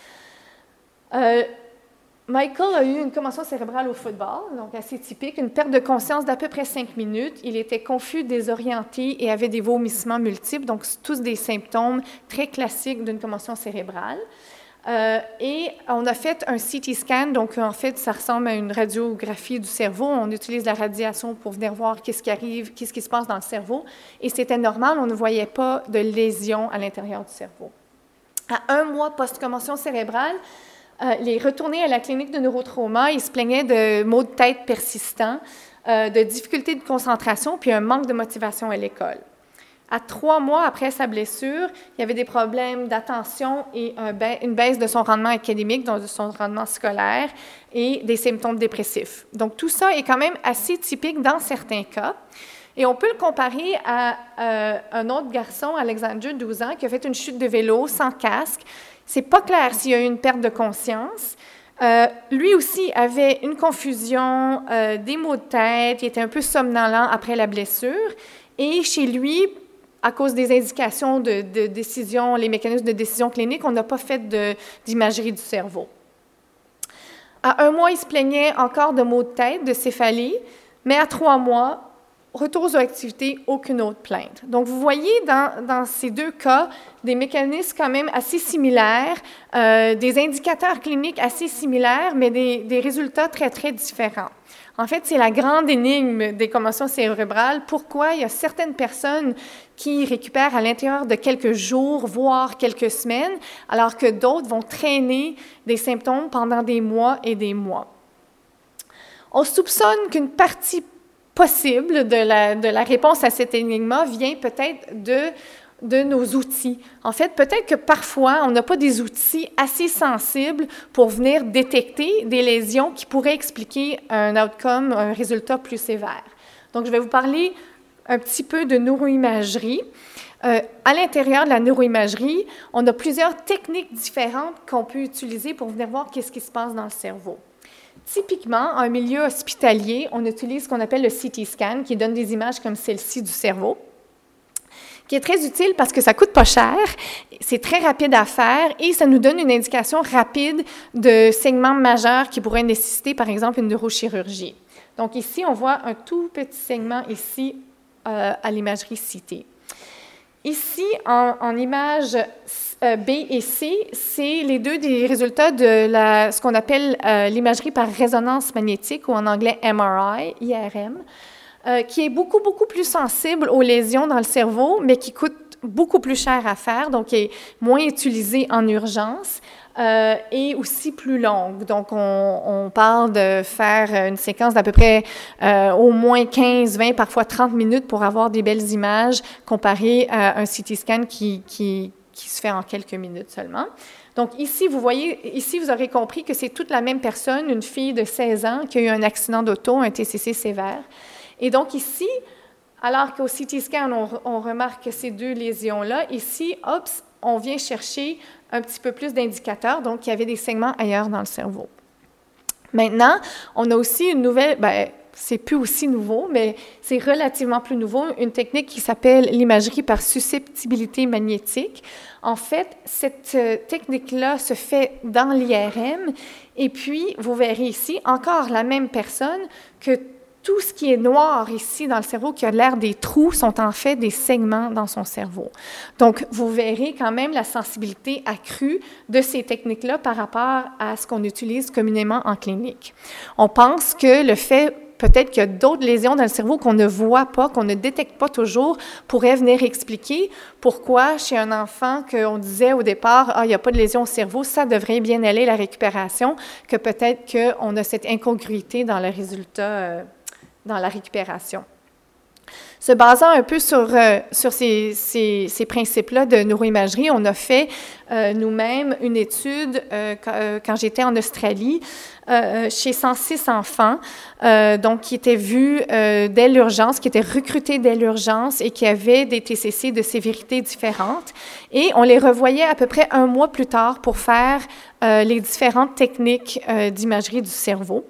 Euh, Michael a eu une commotion cérébrale au football, donc assez typique, une perte de conscience d'à peu près cinq minutes. Il était confus, désorienté et avait des vomissements multiples, donc tous des symptômes très classiques d'une commotion cérébrale. Euh, et on a fait un CT scan, donc en fait, ça ressemble à une radiographie du cerveau. On utilise la radiation pour venir voir qu'est-ce qui arrive, qu'est-ce qui se passe dans le cerveau. Et c'était normal, on ne voyait pas de lésions à l'intérieur du cerveau. À un mois post-commotion cérébrale, euh, il est à la clinique de neurotrauma. Il se plaignait de maux de tête persistants, euh, de difficultés de concentration, puis un manque de motivation à l'école. À trois mois après sa blessure, il y avait des problèmes d'attention et une baisse de son rendement académique, donc de son rendement scolaire, et des symptômes dépressifs. Donc tout ça est quand même assez typique dans certains cas. Et on peut le comparer à euh, un autre garçon, Alexander, 12 ans, qui a fait une chute de vélo sans casque, c'est pas clair s'il y a eu une perte de conscience. Euh, lui aussi avait une confusion, euh, des maux de tête, il était un peu somnolent après la blessure. Et chez lui, à cause des indications de, de décision, les mécanismes de décision clinique, on n'a pas fait d'imagerie du cerveau. À un mois, il se plaignait encore de maux de tête, de céphalie, mais à trois mois, retour aux activités, aucune autre plainte. Donc, vous voyez dans, ces deux cas des mécanismes quand même assez similaires, euh, des indicateurs cliniques assez similaires, mais des, des, résultats très, très différents. En fait, c'est la grande énigme des commotions cérébrales. Pourquoi il y a certaines personnes qui récupèrent à l'intérieur de quelques jours, voire quelques semaines, alors que d'autres vont traîner des symptômes pendant des mois et des mois? On soupçonne qu'une partie possible de la, de la réponse à cet énigme vient peut-être de de nos outils. En fait, peut-être que parfois, on n'a pas des outils assez sensibles pour venir détecter des lésions qui pourraient expliquer un outcome, un résultat plus sévère. Donc, je vais vous parler un petit peu de neuroimagerie. Euh, à l'intérieur de la neuroimagerie, on a plusieurs techniques différentes qu'on peut utiliser pour venir voir qu'est-ce qui se passe dans le cerveau. Typiquement, en milieu hospitalier, on utilise ce qu'on appelle le CT scan, qui donne des images comme celle-ci du cerveau qui est très utile parce que ça coûte pas cher, c'est très rapide à faire et ça nous donne une indication rapide de segments majeurs qui pourraient nécessiter, par exemple, une neurochirurgie. Donc ici, on voit un tout petit segment ici euh, à l'imagerie citée. Ici, en, en image B et C, c'est les deux des résultats de ce qu'on appelle euh, l'imagerie par résonance magnétique ou en anglais MRI, IRM. Euh, qui est beaucoup, beaucoup plus sensible aux lésions dans le cerveau, mais qui coûte beaucoup plus cher à faire, donc est moins utilisé en urgence. Euh, et aussi plus longue. Donc, on, parle de faire une séquence d'à peu près euh, au moins 15, 20, parfois 30 minutes pour avoir des belles images comparé à un CT scan qui, qui, qui se fait en quelques minutes seulement. Donc ici, vous voyez, ici, vous aurez compris que c'est toute la même personne, une fille de 16 ans qui a eu un accident d'auto, un TCC sévère. Et donc ici, alors qu'au CT scan, on, remarque ces deux lésions-là, ici, hop, on vient chercher un petit peu plus d'indicateurs, donc il y avait des segments ailleurs dans le cerveau. Maintenant, on a aussi une nouvelle, ben, c'est plus aussi nouveau, mais c'est relativement plus nouveau, une technique qui s'appelle l'imagerie par susceptibilité magnétique. En fait, cette euh, technique-là se fait dans l'IRM, et puis vous verrez ici encore la même personne que tout ce qui est noir ici dans le cerveau, qui a l'air des trous, sont en fait des segments dans son cerveau. Donc, vous verrez quand même la sensibilité accrue de ces techniques-là par rapport à ce qu'on utilise communément en clinique. On pense que le fait peut-être qu'il y a d'autres lésions dans le cerveau qu'on ne voit pas, qu'on ne détecte pas toujours, pourrait venir expliquer pourquoi chez un enfant qu'on disait au départ, ah, il n'y a pas de lésion au cerveau, ça devrait bien aller la récupération, que peut-être qu'on a cette incongruité dans le résultat. Euh, dans la récupération. Se basant un peu sur, euh, ces, principes-là de neuroimagerie, on a fait euh, nous-mêmes une étude euh, quand, j'étais en Australie chez 106 enfants, donc qui étaient vus dès l'urgence, qui étaient recrutés dès l'urgence et qui avaient des TCC de sévérité différentes. Et on les revoyait à peu près un mois plus tard pour faire les différentes techniques d'imagerie du cerveau.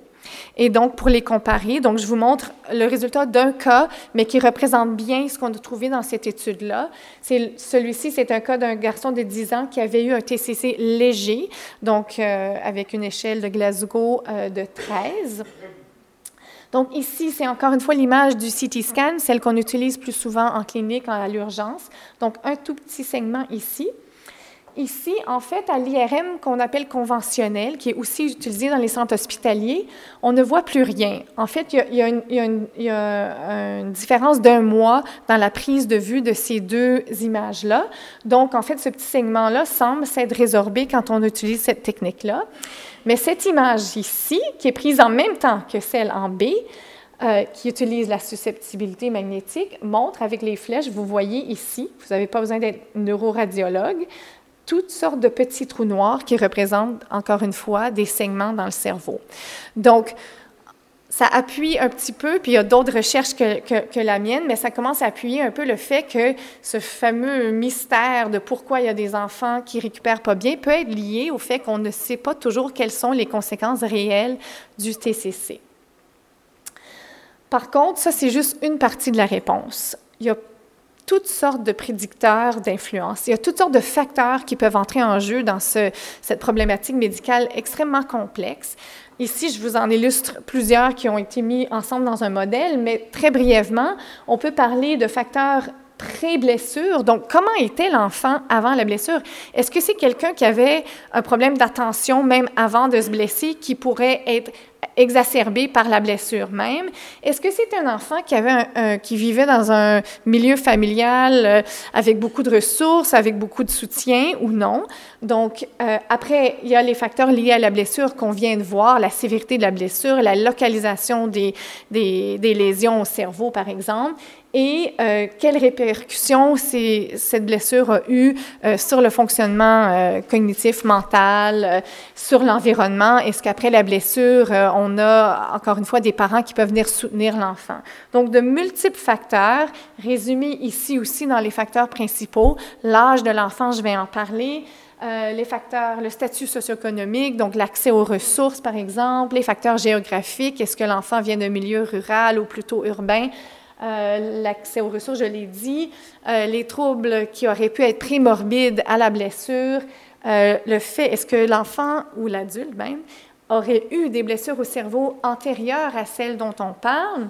Et donc, pour les comparer, donc je vous montre le résultat d'un cas, mais qui représente bien ce qu'on a trouvé dans cette étude-là. Celui-ci, c'est un cas d'un garçon de 10 ans qui avait eu un TCC léger, donc euh, avec une échelle de Glasgow euh, de 13. Donc ici, c'est encore une fois l'image du CT scan, celle qu'on utilise plus souvent en clinique, à l'urgence. Donc un tout petit segment ici. Ici, en fait, à l'IRM qu'on appelle conventionnel, qui est aussi utilisé dans les centres hospitaliers, on ne voit plus rien. En fait, il y a, une, différence d'un mois dans la prise de vue de ces deux images-là. Donc, en fait, ce petit segment-là semble s'être résorbé quand on utilise cette technique-là. Mais cette image ici, qui est prise en même temps que celle en B, euh, qui utilise la susceptibilité magnétique, montre avec les flèches, vous voyez ici, vous n'avez pas besoin d'être neuroradiologue, toutes sortes de petits trous noirs qui représentent, encore une fois, des segments dans le cerveau. Donc, ça appuie un petit peu, puis il y a d'autres recherches que, que, la mienne, mais ça commence à appuyer un peu le fait que ce fameux mystère de pourquoi il y a des enfants qui récupèrent pas bien peut être lié au fait qu'on ne sait pas toujours quelles sont les conséquences réelles du TCC. Par contre, ça, c'est juste une partie de la réponse. Il y a toutes sortes de prédicteurs d'influence. Il y a toutes sortes de facteurs qui peuvent entrer en jeu dans ce, cette problématique médicale extrêmement complexe. Ici, je vous en illustre plusieurs qui ont été mis ensemble dans un modèle, mais très brièvement, on peut parler de facteurs pré-blessure. Donc, comment était l'enfant avant la blessure? Est-ce que c'est quelqu'un qui avait un problème d'attention même avant de se blesser qui pourrait être exacerbé par la blessure même? Est-ce que c'est un enfant qui, avait un, qui vivait dans un milieu familial euh, avec beaucoup de ressources, avec beaucoup de soutien ou non? Donc, euh, après, il y a les facteurs liés à la blessure qu'on vient de voir, la sévérité de la blessure, la localisation des, des, des lésions au cerveau, par exemple et euh, quelles répercussions cette blessure a eu euh, sur le fonctionnement euh, cognitif, mental, sur l'environnement? Est-ce qu'après la blessure, on a encore une fois des parents qui peuvent venir soutenir l'enfant? Donc, de multiples facteurs, résumés ici aussi dans les facteurs principaux. L'âge de l'enfant, je vais en parler. les facteurs, le statut socio-économique, donc l'accès aux ressources, par exemple, les facteurs géographiques, est-ce que l'enfant vient d'un milieu rural ou plutôt urbain, euh, l'accès aux ressources, je l'ai dit, euh, les troubles qui auraient pu être prémorbides à la blessure, euh, le fait, est-ce que l'enfant ou l'adulte même aurait eu des blessures au cerveau antérieures à celles dont on parle?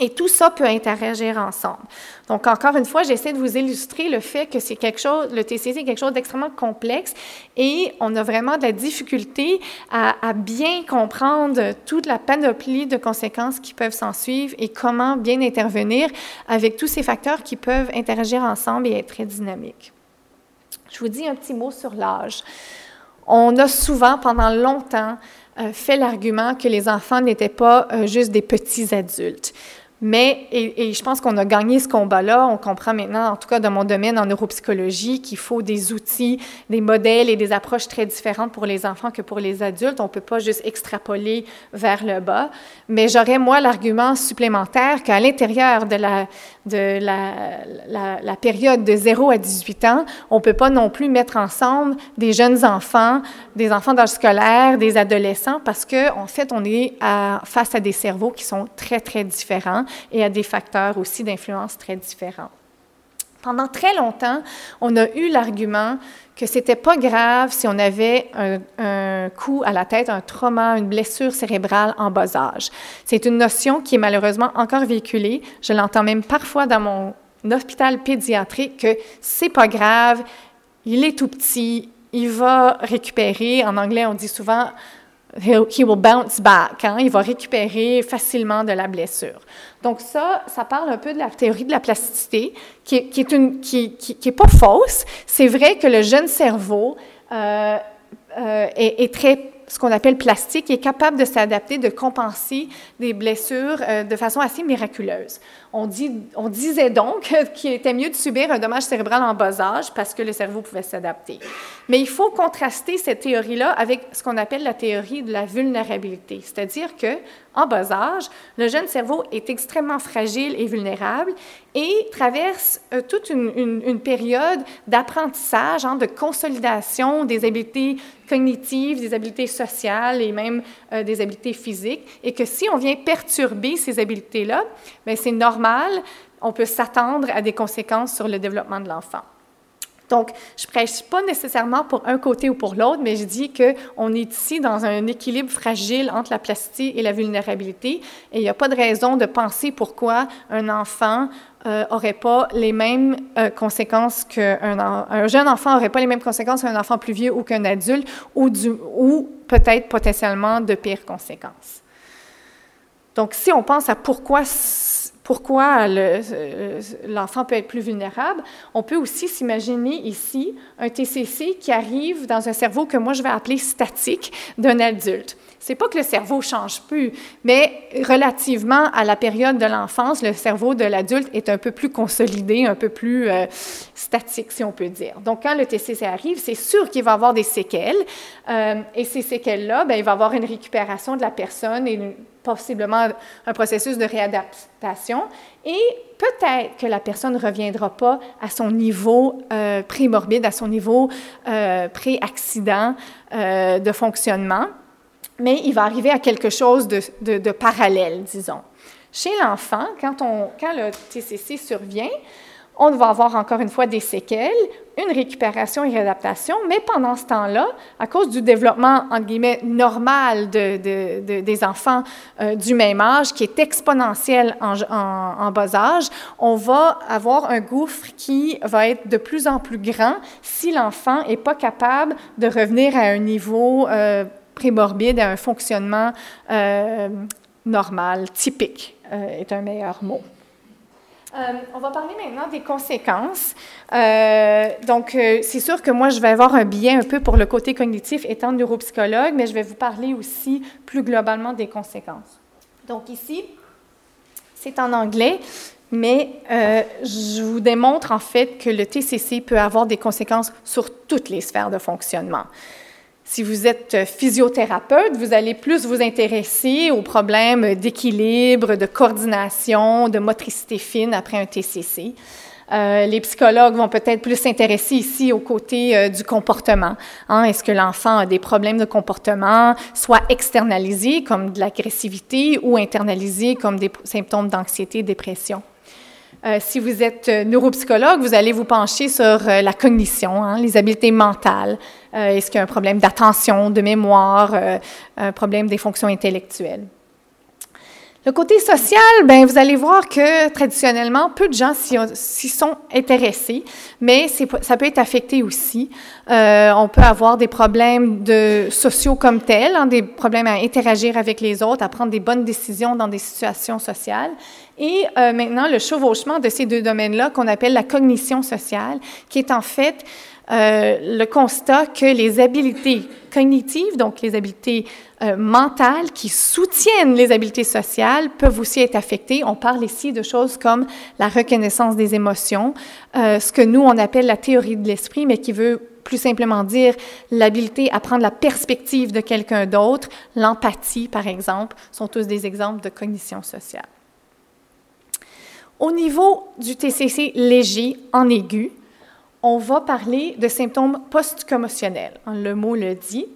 Et tout ça peut interagir ensemble. Donc, encore une fois, j'essaie de vous illustrer le fait que c'est quelque chose, le TCC est quelque chose d'extrêmement complexe et on a vraiment de la difficulté à, à, bien comprendre toute la panoplie de conséquences qui peuvent s'en suivre et comment bien intervenir avec tous ces facteurs qui peuvent interagir ensemble et être très dynamiques. Je vous dis un petit mot sur l'âge. On a souvent, pendant longtemps, fait l'argument que les enfants n'étaient pas euh, juste des petits adultes. Mais, et, je pense qu'on a gagné ce combat-là. On comprend maintenant, en tout cas dans mon domaine en neuropsychologie, qu'il faut des outils, des modèles et des approches très différentes pour les enfants que pour les adultes. On ne peut pas juste extrapoler vers le bas. Mais j'aurais, moi, l'argument supplémentaire qu'à l'intérieur de la, de la, période de 0 à 18 ans, on ne peut pas non plus mettre ensemble des jeunes enfants, des enfants d'âge scolaire, des adolescents, parce qu'en en fait, on est face à des cerveaux qui sont très, très différents et à des facteurs aussi d'influence très différents. Pendant très longtemps, on a eu l'argument que c'était pas grave si on avait un, coup à la tête, un trauma, une blessure cérébrale en bas âge. C'est une notion qui est malheureusement encore véhiculée. Je l'entends même parfois dans mon hôpital pédiatrique que c'est pas grave, il est tout petit, il va récupérer. En anglais, on dit souvent he will bounce back. Hein? Il va récupérer facilement de la blessure. Donc ça, ça parle un peu de la théorie de la plasticité, qui est, qui est, qui, est pas fausse. C'est vrai que le jeune cerveau euh, euh, est, est, très ce qu'on appelle plastique, est capable de s'adapter, de compenser des blessures euh, de façon assez miraculeuse. On, disait donc qu'il était mieux de subir un dommage cérébral en bas âge parce que le cerveau pouvait s'adapter. Mais il faut contraster cette théorie-là avec ce qu'on appelle la théorie de la vulnérabilité, c'est-à-dire que en bas âge, le jeune cerveau est extrêmement fragile et vulnérable et traverse euh, toute une, une, période d'apprentissage, hein, de consolidation des habiletés cognitives, des habiletés sociales et même euh, des habiletés physiques, et que si on vient perturber ces habiletés-là, ben, c'est normal, on peut s'attendre à des conséquences sur le développement de l'enfant. Donc, je prêche pas nécessairement pour un côté ou pour l'autre, mais je dis qu'on est ici dans un équilibre fragile entre la plasticité et la vulnérabilité, et il n'y a pas de raison de penser pourquoi un enfant euh, pas les mêmes euh, conséquences qu'un un jeune enfant n'aurait pas les mêmes conséquences qu'un enfant plus vieux ou qu'un adulte, ou, ou peut-être potentiellement de pires conséquences. Donc, si on pense à pourquoi pourquoi euh, l'enfant peut être plus vulnérable, on peut aussi s'imaginer ici un TCC qui arrive dans un cerveau que moi je vais appeler statique d'un adulte. C'est pas que le cerveau change plus, mais relativement à la période de l'enfance, le cerveau de l'adulte est un peu plus consolidé, un peu plus euh, statique, si on peut dire. Donc, quand le TCC arrive, c'est sûr qu'il va avoir des séquelles. Euh, et ces séquelles-là, ben, il va avoir une récupération de la personne et une, possiblement un processus de réadaptation. Et peut-être que la personne ne reviendra pas à son niveau euh, prémorbide, à son niveau euh, pré-accident euh, de fonctionnement, mais il va arriver à quelque chose de, de, de parallèle, disons. Chez l'enfant, quand, quand le TCC survient, on va avoir encore une fois des séquelles, une récupération et réadaptation, mais pendant ce temps-là, à cause du développement, guillemets, normal de, des enfants euh, du même âge, qui est exponentiel en, en, bas âge, on va avoir un gouffre qui va être de plus en plus grand si l'enfant n'est pas capable de revenir à un niveau euh, prémorbide à un fonctionnement euh, normal, typique, euh, est un meilleur mot. Euh, on va parler maintenant des conséquences. Euh, donc, euh, c'est sûr que moi, je vais avoir un biais un peu pour le côté cognitif étant neuropsychologue, mais je vais vous parler aussi plus globalement des conséquences. Donc, ici, c'est en anglais, mais je vous démontre en fait que le TCC peut avoir des conséquences sur toutes les sphères de fonctionnement. Si vous êtes euh, physiothérapeute, vous allez plus vous intéresser aux problèmes d'équilibre, de coordination, de motricité fine après un TCC. Euh, les psychologues vont peut-être plus s'intéresser ici au côté euh, du comportement. Hein. Est-ce que l'enfant a des problèmes de comportement, soit externalisés comme de l'agressivité ou internalisés comme des symptômes d'anxiété, dépression? Euh, si vous êtes euh, neuropsychologue, vous allez vous pencher sur euh, la cognition, hein, les habiletés mentales. Est-ce qu'il y a un problème d'attention, de mémoire, un problème des fonctions intellectuelles? Le côté social, ben vous allez voir que traditionnellement, peu de gens s'y sont intéressés, mais ça peut être affecté aussi. On peut avoir des problèmes sociaux comme tels, hein, des problèmes à interagir avec les autres, à prendre des bonnes décisions dans des situations sociales. Et euh, maintenant, le chevauchement de ces deux domaines-là qu'on appelle la cognition sociale, qui est en fait euh, le constat que les habiletés cognitives, donc les habiletés euh, mentales qui soutiennent les habiletés sociales, peuvent aussi être affectées. On parle ici de choses comme la reconnaissance des émotions, euh, ce que nous, on appelle la théorie de l'esprit, mais qui veut plus simplement dire l'habileté à prendre la perspective de quelqu'un d'autre, l'empathie, par exemple, sont tous des exemples de cognition sociale. Au niveau du TCC léger en aigu, on va parler de symptômes post-commotionnels. Le mot le dit.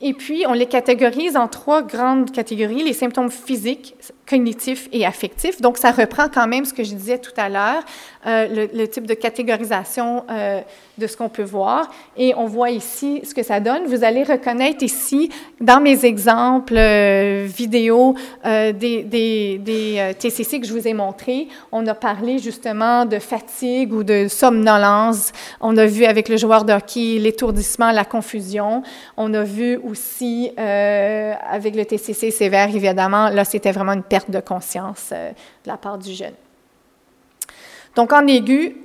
Et puis, on les catégorise en trois grandes catégories, les symptômes physiques, cognitifs et affectifs. Donc, ça reprend quand même ce que je disais tout à l'heure, euh, le, type de catégorisation euh, de ce qu'on peut voir. Et on voit ici ce que ça donne. Vous allez reconnaître ici, dans mes exemples euh, vidéo des, des, des TCC que je vous ai montrés, on a parlé justement de fatigue ou de somnolence. On a vu avec le joueur de l'étourdissement, la confusion. On a vu aussi avec le TCC sévère, évidemment, là, c'était vraiment une perte de conscience de la part du jeune. Donc, en aigu,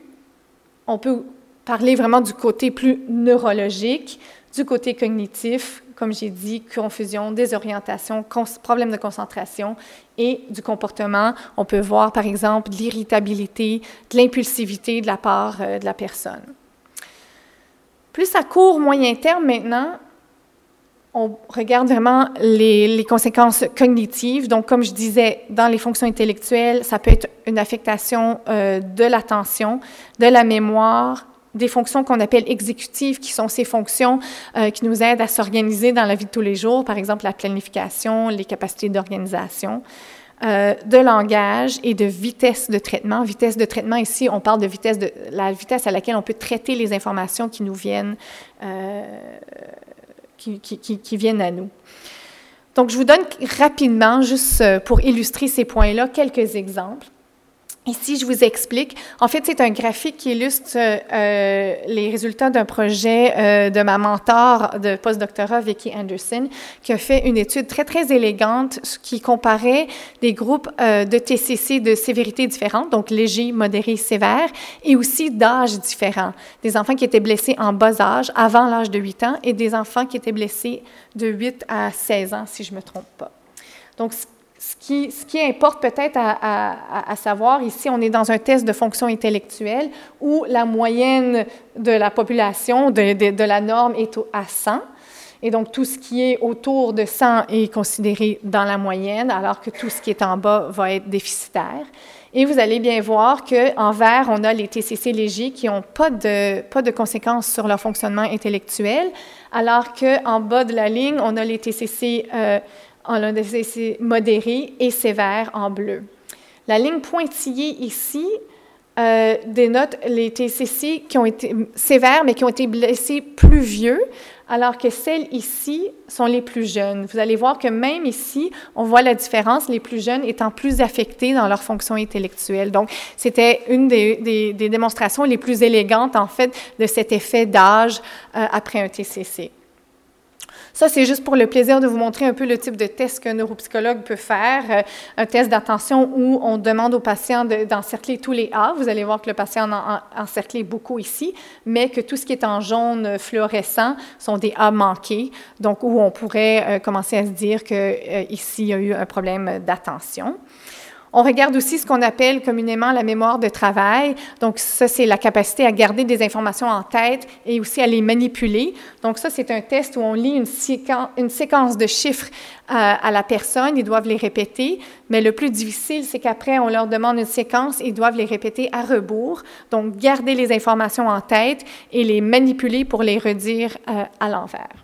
on peut parler vraiment du côté plus neurologique, du côté cognitif, comme j'ai dit, confusion, désorientation, problème de concentration et du comportement. On peut voir, par exemple, de l'irritabilité, de l'impulsivité de la part euh, de la personne. Plus à court, moyen terme maintenant, on regarde vraiment les, conséquences cognitives. Donc, comme je disais, dans les fonctions intellectuelles, ça peut être une affectation euh, de l'attention, de la mémoire, des fonctions qu'on appelle exécutives, qui sont ces fonctions euh, qui nous aident à s'organiser dans la vie de tous les jours, par exemple la planification, les capacités d'organisation. Euh, de langage et de vitesse de traitement. Vitesse de traitement, ici, on parle de vitesse de la vitesse à laquelle on peut traiter les informations qui nous viennent qui, viennent à nous. Donc, je vous donne rapidement, juste euh, pour illustrer ces points-là, quelques exemples. Ici, je vous explique. En fait, c'est un graphique qui illustre euh, les résultats d'un projet euh, de ma mentor de postdoctorat, Vicky Anderson, qui a fait une étude très, très élégante qui comparait des groupes euh, de TCC de sévérité différente, donc léger, modéré, sévère, et aussi d'âge différents. Des enfants qui étaient blessés en bas âge, avant l'âge de 8 ans, et des enfants qui étaient blessés de 8 à 16 ans, si je ne me trompe pas. Donc, ce qui, importe peut-être à, savoir, ici, on est dans un test de fonction intellectuelle où la moyenne de la population, de, la norme, est à 100. Et donc, tout ce qui est autour de 100 est considéré dans la moyenne, alors que tout ce qui est en bas va être déficitaire. Et vous allez bien voir qu'en vert, on a les TCC légers qui n'ont pas de, pas conséquences sur leur fonctionnement intellectuel, alors qu'en bas de la ligne, on a les TCC euh, en c'est modéré et sévère en bleu. La ligne pointillée ici euh, dénote les TCC qui ont été sévères, mais qui ont été blessés plus vieux, alors que celles ici sont les plus jeunes. Vous allez voir que même ici, on voit la différence, les plus jeunes étant plus affectés dans leur fonction intellectuelle. Donc, c'était une des, démonstrations les plus élégantes, en fait, de cet effet d'âge euh, après un TCC. Ça, c'est juste pour le plaisir de vous montrer un peu le type de test qu'un neuropsychologue peut faire. Euh, un test d'attention où on demande au patient d'encercler tous les A. Vous allez voir que le patient en a encerclé beaucoup ici, mais que tout ce qui est en jaune fluorescent sont des A manqués, donc où on pourrait euh, commencer à se dire qu'ici, il y a eu un problème d'attention. On regarde aussi ce qu'on appelle communément la mémoire de travail. Donc, ça, c'est la capacité à garder des informations en tête et aussi à les manipuler. Donc, ça, c'est un test où on lit une, séquence, de chiffres à, à, la personne. Ils doivent les répéter. Mais le plus difficile, c'est qu'après, on leur demande une séquence ils doivent les répéter à rebours. Donc, garder les informations en tête et les manipuler pour les redire euh, à l'envers.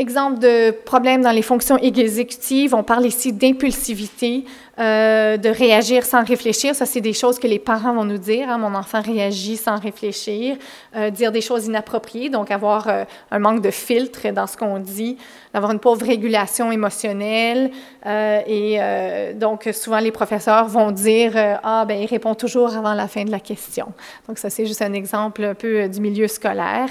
Exemple de problème dans les fonctions exécutives, on parle ici d'impulsivité, euh, de réagir sans réfléchir. Ça, c'est des choses que les parents vont nous dire. Hein. Mon enfant réagit sans réfléchir, euh, dire des choses inappropriées, donc avoir euh, un manque de filtre dans ce qu'on dit, d'avoir une pauvre régulation émotionnelle. et donc, souvent, les professeurs vont dire Ah, ben, il répond toujours avant la fin de la question. Donc, ça, c'est juste un exemple un peu du milieu scolaire.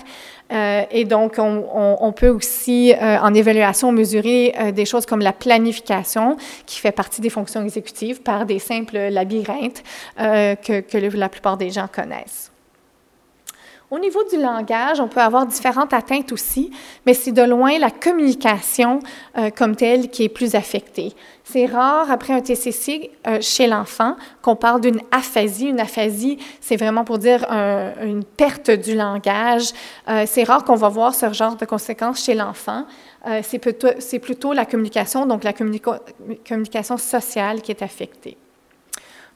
Et donc, on, peut aussi, en évaluation, mesurer des choses comme la planification, qui fait partie des fonctions exécutives par des simples labyrinthes euh, que la plupart des gens connaissent. Au niveau du langage, on peut avoir différentes atteintes aussi, mais c'est de loin la communication euh, comme telle qui est plus affectée. C'est rare, après un TCC euh, chez l'enfant, qu'on parle d'une aphasie. Une aphasie, c'est vraiment pour dire une perte du langage. c'est rare qu'on va voir ce genre de conséquences chez l'enfant. Euh, c'est plutôt, la communication, donc la communication sociale qui est affectée.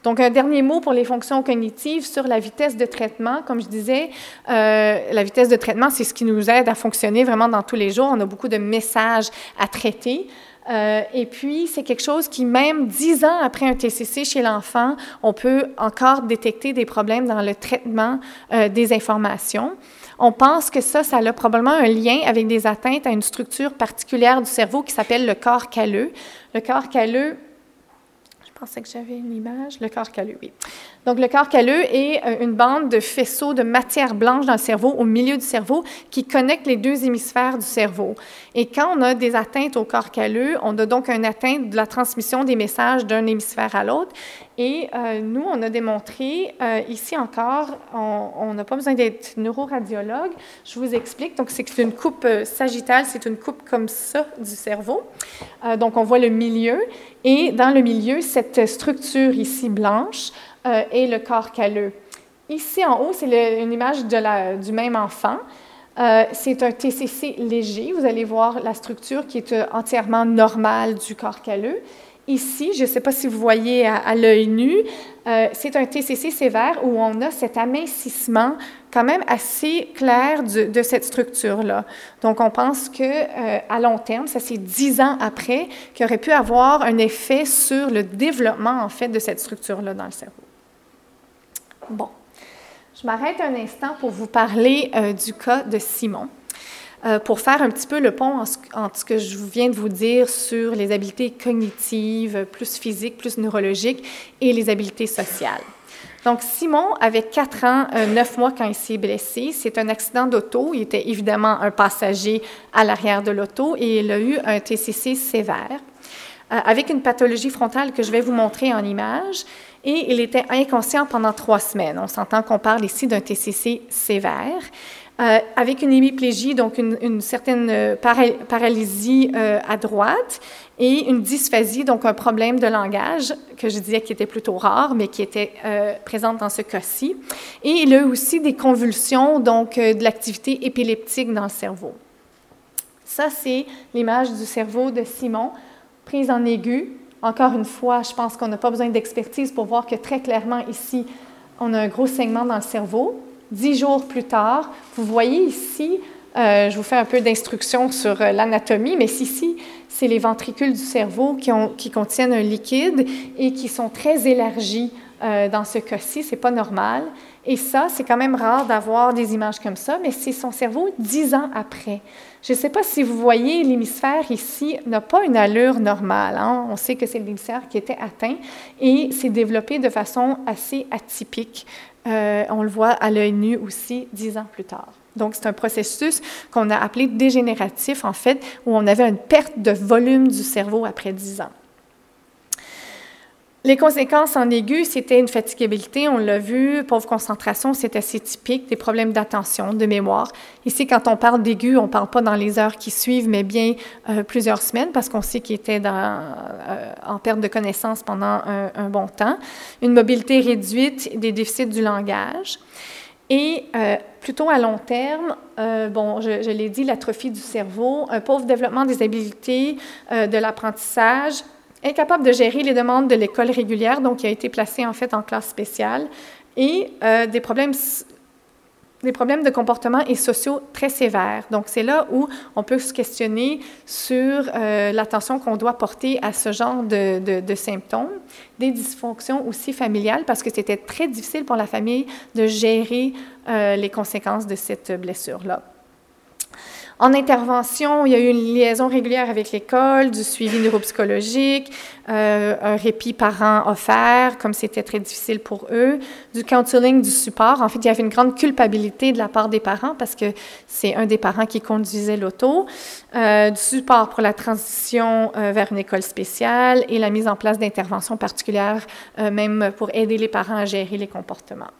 Donc, un dernier mot pour les fonctions cognitives sur la vitesse de traitement. Comme je disais, euh, la vitesse de traitement, c'est ce qui nous aide à fonctionner vraiment dans tous les jours. On a beaucoup de messages à traiter. Euh, et puis, c'est quelque chose qui, même dix ans après un TCC chez l'enfant, on peut encore détecter des problèmes dans le traitement des informations. On pense que ça, ça a probablement un lien avec des atteintes à une structure particulière du cerveau qui s'appelle le corps calleux. Le corps calleux, pensais que j'avais une image, le corps calleux, oui. Donc, le corps calleux est euh, une bande de faisceaux de matière blanche dans le cerveau, au milieu du cerveau, qui connecte les deux hémisphères du cerveau. Et quand on a des atteintes au corps calleux, on a donc une atteinte de la transmission des messages d'un hémisphère à l'autre. Et euh, nous, on a démontré, euh, ici encore, on n'a pas besoin d'être neuroradiologue. Je vous explique. Donc, c'est une coupe sagittale, c'est une coupe comme ça du cerveau. donc, on voit le milieu. Et dans le milieu, cette structure ici blanche, euh, et le corps calleux. Ici en haut, c'est une image du même enfant. Euh, c'est un TCC léger. Vous allez voir la structure qui est euh, entièrement normale du corps calleux. Ici, je ne sais pas si vous voyez à, l'œil nu, c'est un TCC sévère où on a cet amincissement quand même assez clair de cette structure-là. Donc, on pense que à long terme, ça c'est dix ans après, qu'il aurait pu avoir un effet sur le développement en fait de cette structure-là dans le cerveau. Bon, je m'arrête un instant pour vous parler euh, du cas de Simon, euh, pour faire un petit peu le pont entre ce que je viens de vous dire sur les habiletés cognitives, plus physiques, plus neurologiques, et les habiletés sociales. Donc, Simon avait 4 ans, 9 euh, mois quand il s'est blessé. C'est un accident d'auto. Il était évidemment un passager à l'arrière de l'auto et il a eu un TCC sévère avec une pathologie frontale que je vais vous montrer en image et il était inconscient pendant trois semaines. On s'entend qu'on parle ici d'un TCC sévère. Euh, avec une hémiplégie, donc une, certaine euh, paralysie euh, à droite, et une dysphasie, donc un problème de langage, que je disais qui était plutôt rare, mais qui était présente dans ce cas-ci. Et il a aussi des convulsions, donc de l'activité épileptique dans le cerveau. Ça, c'est l'image du cerveau de Simon, prise en aigu, encore une fois, je pense qu'on n'a pas besoin d'expertise pour voir que très clairement ici, on a un gros saignement dans le cerveau. Dix jours plus tard, vous voyez ici, euh, je vous fais un peu d'instruction sur euh, l'anatomie, mais ici, c'est les ventricules du cerveau qui, contiennent un liquide et qui sont très élargis euh, dans ce cas-ci. C'est pas normal. Et ça, c'est quand même rare d'avoir des images comme ça, mais c'est son cerveau dix ans après. Je ne sais pas si vous voyez, l'hémisphère ici n'a pas une allure normale. Hein. On sait que c'est l'hémisphère qui était atteint et s'est développé de façon assez atypique. Euh, on le voit à l'œil nu aussi dix ans plus tard. Donc, c'est un processus qu'on a appelé dégénératif, en fait, où on avait une perte de volume du cerveau après 10 ans. Les conséquences en aigu, c'était une fatigabilité, on l'a vu, pauvre concentration, c'est assez typique, des problèmes d'attention, de mémoire. Ici, quand on parle d'aigu, on ne parle pas dans les heures qui suivent, mais bien euh, plusieurs semaines, parce qu'on sait qu'il était dans, euh, en perte de connaissance pendant un, un, bon temps. Une mobilité réduite, des déficits du langage. Et euh, plutôt à long terme, euh, bon, je, je l'ai dit, l'atrophie du cerveau, un pauvre développement des habiletés euh, de l'apprentissage, incapable de gérer les demandes de l'école régulière, donc il a été placé en fait en classe spéciale, et euh, des problèmes des problèmes de comportement et sociaux très sévères. Donc, c'est là où on peut se questionner sur euh, l'attention qu'on doit porter à ce genre de, de, symptômes. Des dysfonctions aussi familiales, parce que c'était très difficile pour la famille de gérer euh, les conséquences de cette blessure-là. En intervention, il y a eu une liaison régulière avec l'école, du suivi neuropsychologique, euh, un répit parent offert, comme c'était très difficile pour eux, du counseling, du support. En fait, il y avait une grande culpabilité de la part des parents parce que c'est un des parents qui conduisait l'auto, euh, du support pour la transition euh, vers une école spéciale et la mise en place d'interventions particulières, même pour aider les parents à gérer les comportements.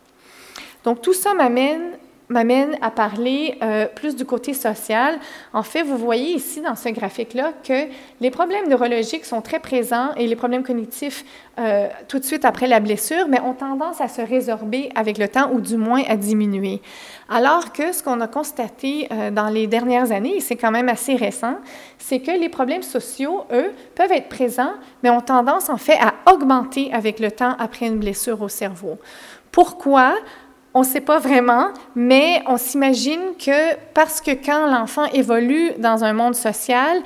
Donc, tout ça m'amène m'amène à parler euh, plus du côté social. En fait, vous voyez ici dans ce graphique-là que les problèmes neurologiques sont très présents et les problèmes cognitifs euh, tout de suite après la blessure, mais ont tendance à se résorber avec le temps ou du moins à diminuer. Alors que ce qu'on a constaté euh, dans les dernières années, et c'est quand même assez récent, c'est que les problèmes sociaux, eux, peuvent être présents, mais ont tendance en fait à augmenter avec le temps après une blessure au cerveau. Pourquoi? On ne sait pas vraiment, mais on s'imagine que parce que quand l'enfant évolue dans un monde social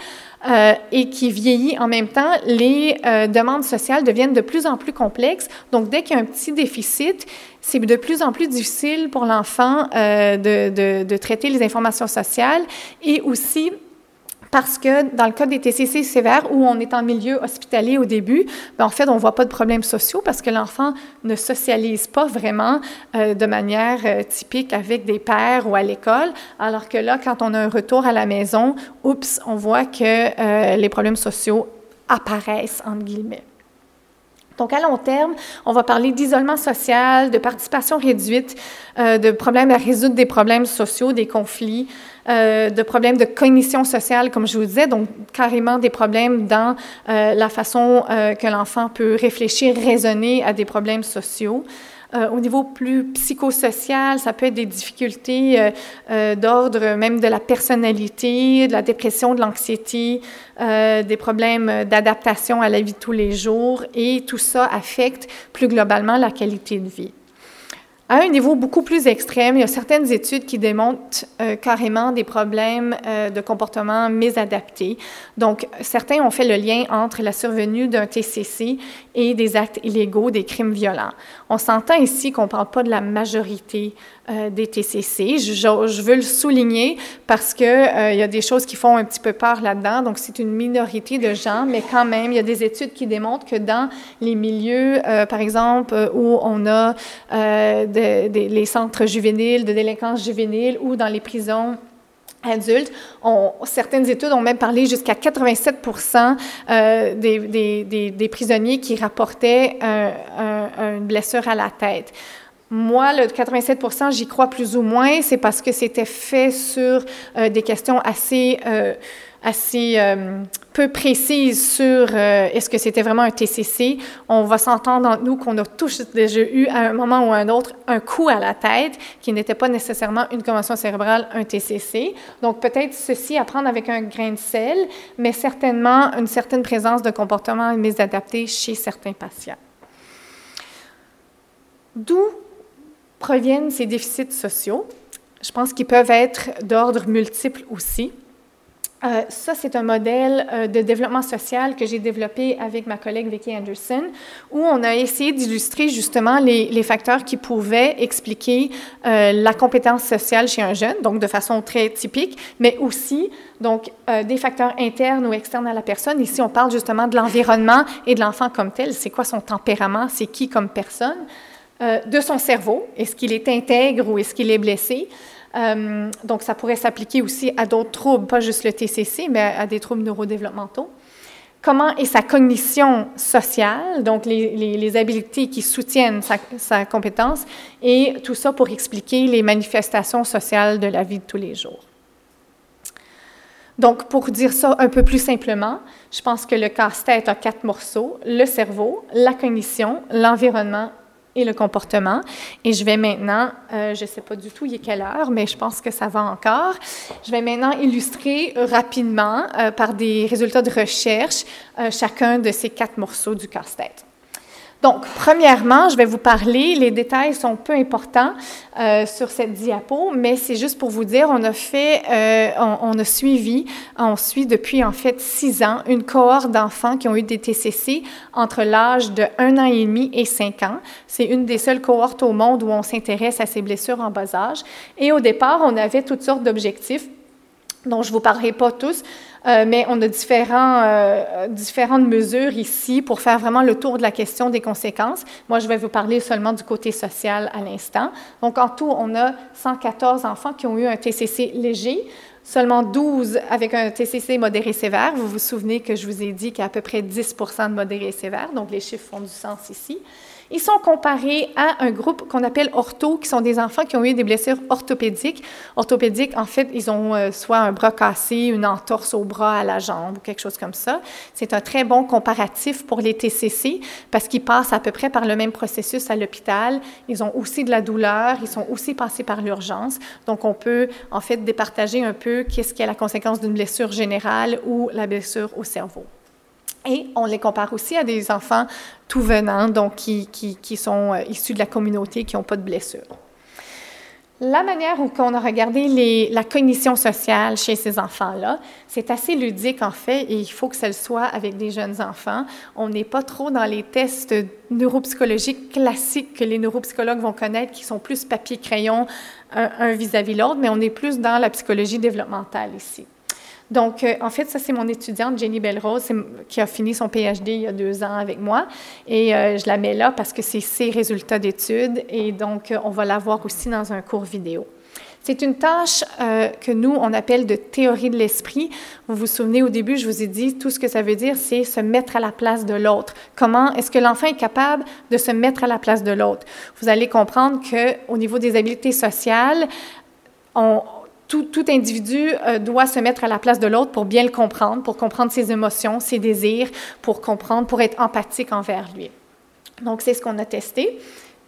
euh, et qui vieillit en même temps, les euh, demandes sociales deviennent de plus en plus complexes. Donc, dès qu'il y a un petit déficit, c'est de plus en plus difficile pour l'enfant euh, de, de, de traiter les informations sociales et aussi parce que dans le cas des TCC sévères où on est en milieu hospitalier au début, bien, en fait, on ne voit pas de problèmes sociaux parce que l'enfant ne socialise pas vraiment euh, de manière euh, typique avec des pères ou à l'école, alors que là, quand on a un retour à la maison, oups, on voit que euh, les problèmes sociaux apparaissent, entre guillemets. Donc, à long terme, on va parler d'isolement social, de participation réduite, de problèmes à résoudre des problèmes sociaux, des conflits, euh, de problèmes de cognition sociale, comme je vous disais, donc carrément des problèmes dans euh, la façon euh, que l'enfant peut réfléchir, raisonner à des problèmes sociaux. Au niveau plus psychosocial, ça peut être des difficultés d'ordre même de la personnalité, de la dépression, de l'anxiété, des problèmes d'adaptation à la vie de tous les jours et tout ça affecte plus globalement la qualité de vie. À un niveau beaucoup plus extrême, il y a certaines études qui démontrent euh, carrément des problèmes euh, de comportement mésadaptés. Donc, certains ont fait le lien entre la survenue d'un TCC et des actes illégaux, des crimes violents. On s'entend ici qu'on ne parle pas de la majorité euh, des TCC. Je, veux le souligner parce qu'il euh, y a des choses qui font un petit peu peur là-dedans. Donc, c'est une minorité de gens, mais quand même, il y a des études qui démontrent que dans les milieux, euh, par exemple, où on a les centres juvéniles, de délinquance juvénile ou dans les prisons, adultes. On, certaines études ont même parlé jusqu'à 87 euh, des, prisonniers qui rapportaient un, un, une blessure à la tête. Moi, le 87 j'y crois plus ou moins. C'est parce que c'était fait sur euh, des questions assez, euh, assez euh, peu précises sur est-ce que c'était vraiment un TCC. On va s'entendre entre nous qu'on a tous déjà eu à un moment ou à un autre un coup à la tête qui n'était pas nécessairement une commotion cérébrale, un TCC. Donc peut-être ceci à prendre avec un grain de sel, mais certainement une certaine présence de comportements mésadaptés chez certains patients. D'où proviennent ces déficits sociaux. Je pense qu'ils peuvent être d'ordre multiple aussi. Euh, ça, c'est un modèle euh, de développement social que j'ai développé avec ma collègue Vicky Anderson, où on a essayé d'illustrer justement les, facteurs qui pouvaient expliquer euh, la compétence sociale chez un jeune, donc de façon très typique, mais aussi donc des facteurs internes ou externes à la personne. Ici, on parle justement de l'environnement et de l'enfant comme tel. C'est quoi son tempérament? C'est qui comme personne? Euh, de son cerveau. Est-ce qu'il est intègre ou est-ce qu'il est blessé? Euh, donc, ça pourrait s'appliquer aussi à d'autres troubles, pas juste le TCC, mais à des troubles neurodéveloppementaux. Comment est sa cognition sociale, donc les, les, habiletés qui soutiennent sa, sa, compétence, et tout ça pour expliquer les manifestations sociales de la vie de tous les jours? Donc, pour dire ça un peu plus simplement, je pense que le casse-tête a quatre morceaux, le cerveau, la cognition, l'environnement et le comportement. Et je vais maintenant, euh, je ne sais pas du tout il est quelle heure, mais je pense que ça va encore. Je vais maintenant illustrer rapidement euh, par des résultats de recherche euh, chacun de ces quatre morceaux du casse-tête. Donc, premièrement, je vais vous parler, les détails sont peu importants euh, sur cette diapo, mais c'est juste pour vous dire, on a fait, euh, on, on, a suivi, on suit depuis en fait six ans une cohorte d'enfants qui ont eu des TCC entre l'âge de un an et demi et cinq ans. C'est une des seules cohortes au monde où on s'intéresse à ces blessures en bas âge. Et au départ, on avait toutes sortes d'objectifs dont je ne vous parlerai pas tous, euh, mais on a différents, euh, différentes mesures ici pour faire vraiment le tour de la question des conséquences. Moi, je vais vous parler seulement du côté social à l'instant. Donc, en tout, on a 114 enfants qui ont eu un TCC léger, seulement 12 avec un TCC modéré sévère. Vous vous souvenez que je vous ai dit qu'il y a à peu près 10% de modéré sévère, donc les chiffres font du sens ici. Ils sont comparés à un groupe qu'on appelle ortho, qui sont des enfants qui ont eu des blessures orthopédiques. Orthopédiques, en fait, ils ont euh, soit un bras cassé, une entorse au bras, à la jambe ou quelque chose comme ça. C'est un très bon comparatif pour les TCC parce qu'ils passent à peu près par le même processus à l'hôpital. Ils ont aussi de la douleur, ils sont aussi passés par l'urgence. Donc, on peut en fait départager un peu qu'est-ce qui est la conséquence d'une blessure générale ou la blessure au cerveau. Et on les compare aussi à des enfants tout venants, donc qui, sont euh, issus de la communauté, qui n'ont pas de blessure. La manière où on a regardé la cognition sociale chez ces enfants-là, c'est assez ludique en fait, et il faut que ça le soit avec des jeunes enfants. On n'est pas trop dans les tests neuropsychologiques classiques que les neuropsychologues vont connaître, qui sont plus papier-crayon, un vis-à-vis l'autre, mais on est plus dans la psychologie développementale ici. Donc, euh, en fait, ça, c'est mon étudiante, Jenny Belrose, qui a fini son PhD il y a deux ans avec moi. Et euh, je la mets là parce que c'est ses résultats d'études. Et donc, euh, on va la voir aussi dans un cours vidéo. C'est une tâche que nous, on appelle de théorie de l'esprit. Vous vous souvenez, au début, je vous ai dit, tout ce que ça veut dire, c'est se mettre à la place de l'autre. Comment est-ce que l'enfant est capable de se mettre à la place de l'autre? Vous allez comprendre qu'au niveau des habiletés sociales, on, tout, individu euh, doit se mettre à la place de l'autre pour bien le comprendre, pour comprendre ses émotions, ses désirs, pour comprendre, pour être empathique envers lui. Donc, c'est ce qu'on a testé.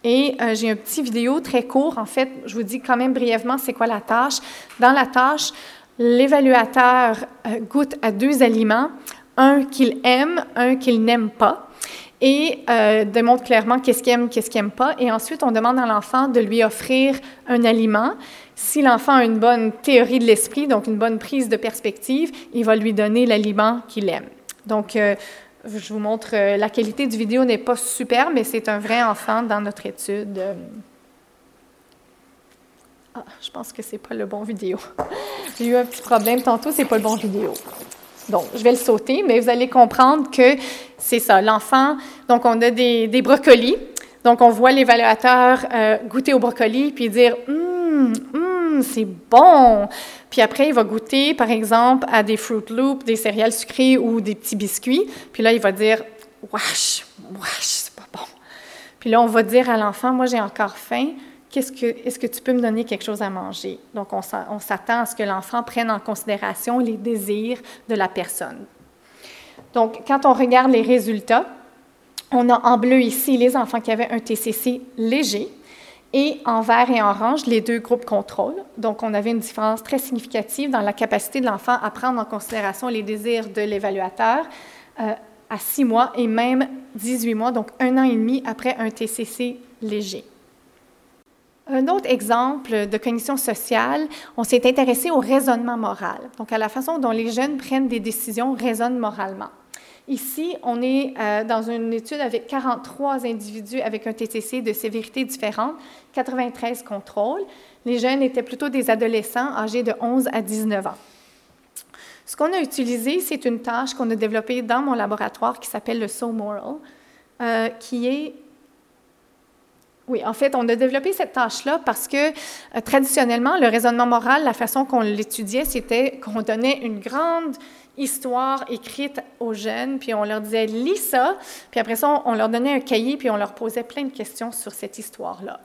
Et euh, j'ai un petit vidéo très court. En fait, je vous dis quand même brièvement c'est quoi la tâche. Dans la tâche, l'évaluateur euh, goûte à deux aliments, un qu'il aime, un qu'il n'aime pas et démontre clairement qu'est-ce qu'il aime, qu'est-ce qu'il n'aime pas. Et ensuite, on demande à l'enfant de lui offrir un aliment si l'enfant a une bonne théorie de l'esprit, donc une bonne prise de perspective, il va lui donner l'aliment qu'il aime. Donc, euh, je vous montre, euh, la qualité du vidéo n'est pas super, mais c'est un vrai enfant dans notre étude. Ah, je pense que c'est pas le bon vidéo. J'ai eu un petit problème tantôt, c'est pas le bon vidéo. Donc, je vais le sauter, mais vous allez comprendre que c'est ça. L'enfant, donc on a des, brocolis. Donc, on voit l'évaluateur euh, goûter au brocoli puis dire hum, c'est bon. Puis après, il va goûter, par exemple, à des Fruit Loops, des céréales sucrées ou des petits biscuits. Puis là, il va dire, wesh, wesh, c'est pas bon. Puis là, on va dire à l'enfant, moi, j'ai encore faim. Qu'est-ce que, est-ce que tu peux me donner quelque chose à manger? Donc, on, s'attend à ce que l'enfant prenne en considération les désirs de la personne. Donc, quand on regarde les résultats, on a en bleu ici les enfants qui avaient un TCC léger, et en vert et en orange, les deux groupes contrôle. Donc, on avait une différence très significative dans la capacité de l'enfant à prendre en considération les désirs de l'évaluateur euh, à six mois et même 18 mois, donc un an et demi après un TCC léger. Un autre exemple de cognition sociale, on s'est intéressé au raisonnement moral, donc à la façon dont les jeunes prennent des décisions, raisonnent moralement. Ici, on est euh, dans une étude avec 43 individus avec un TTC de sévérité différente, 93 contrôles. Les jeunes étaient plutôt des adolescents âgés de 11 à 19 ans. Ce qu'on a utilisé, c'est une tâche qu'on a développée dans mon laboratoire qui s'appelle le So Moral, euh, qui est Oui, en fait, on a développé cette tâche-là parce que euh, traditionnellement, le raisonnement moral, la façon qu'on l'étudiait, c'était qu'on donnait une grande histoire écrite aux jeunes, puis on leur disait lis ça, puis après ça, on leur donnait un cahier, puis on leur posait plein de questions sur cette histoire-là.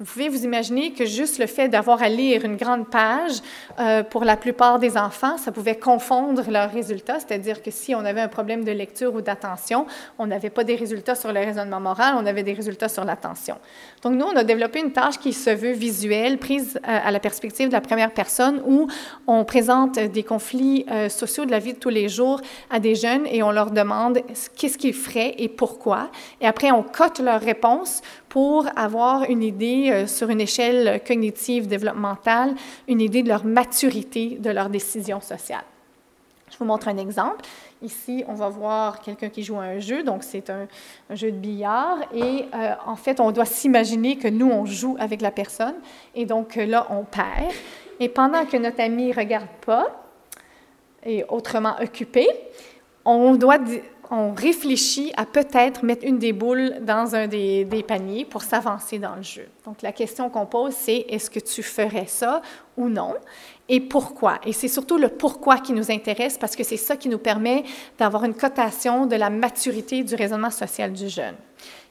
Vous pouvez vous imaginer que juste le fait d'avoir à lire une grande page, euh, pour la plupart des enfants, ça pouvait confondre leurs résultats, c'est-à-dire que si on avait un problème de lecture ou d'attention, on n'avait pas des résultats sur le raisonnement moral, on avait des résultats sur l'attention. Donc nous, on a développé une tâche qui se veut visuelle, prise euh, à la perspective de la première personne, où on présente des conflits euh, sociaux de la vie de tous les jours à des jeunes et on leur demande qu'est-ce qu'ils feraient et pourquoi. Et après, on cote leurs réponses pour avoir une idée euh, sur une échelle cognitive développementale, une idée de leur maturité de leur décision sociale. Je vous montre un exemple. Ici, on va voir quelqu'un qui joue à un jeu, donc c'est un, jeu de billard, et euh, en fait, on doit s'imaginer que nous, on joue avec la personne, et donc là, on perd. Et pendant que notre ami ne regarde pas, et autrement occupé, on doit on réfléchit à peut-être mettre une des boules dans un des, paniers pour s'avancer dans le jeu. Donc la question qu'on pose, c'est est-ce que tu ferais ça ou non? Et pourquoi. Et c'est surtout le pourquoi qui nous intéresse parce que c'est ça qui nous permet d'avoir une cotation de la maturité du raisonnement social du jeune.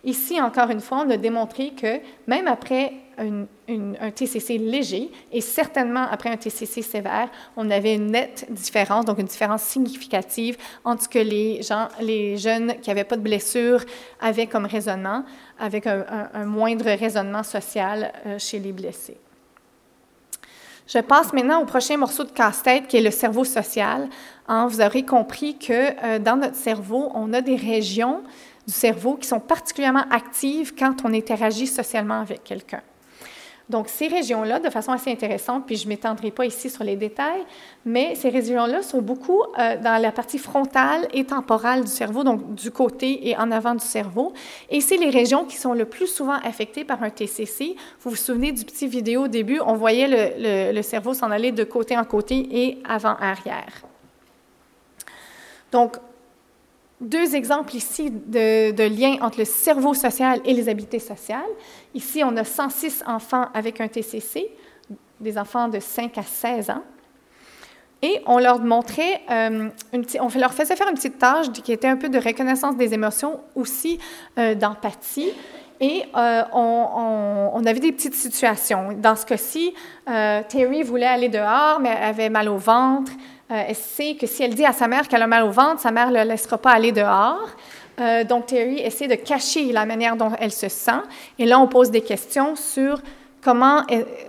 Ici, encore une fois, on a démontré que même après un TCC léger et certainement après un TCC sévère, on avait une nette différence, donc une différence significative entre ce que les, gens, les jeunes qui n'avaient pas de blessure avaient comme raisonnement, avec un, moindre raisonnement social euh, chez les blessés. Je passe maintenant au prochain morceau de casse-tête qui est le cerveau social. Hein, vous aurez compris que euh, dans notre cerveau, on a des régions du cerveau qui sont particulièrement actives quand on interagit socialement avec quelqu'un. Donc, ces régions-là, de façon assez intéressante, puis je ne m'étendrai pas ici sur les détails, mais ces régions-là sont beaucoup euh, dans la partie frontale et temporale du cerveau, donc du côté et en avant du cerveau. Et c'est les régions qui sont le plus souvent affectées par un TCC. Vous vous souvenez du petit vidéo au début, on voyait le, le cerveau s'en aller de côté en côté et avant-arrière. Donc, deux exemples ici de, de liens entre le cerveau social et les habiletés sociales. Ici, on a 106 enfants avec un TCC, des enfants de 5 à 16 ans. Et on euh, leur faisait faire une petite tâche qui était un peu de reconnaissance des émotions, aussi euh, d'empathie. Et euh, on, avait des petites situations. Dans ce cas-ci, Terry voulait aller dehors, mais avait mal au ventre. Euh, elle sait que si elle dit à sa mère qu'elle a mal au ventre, sa mère ne la laissera pas aller dehors. Euh, donc, Terry essaie de cacher la manière dont elle se sent. Et là, on pose des questions sur comment,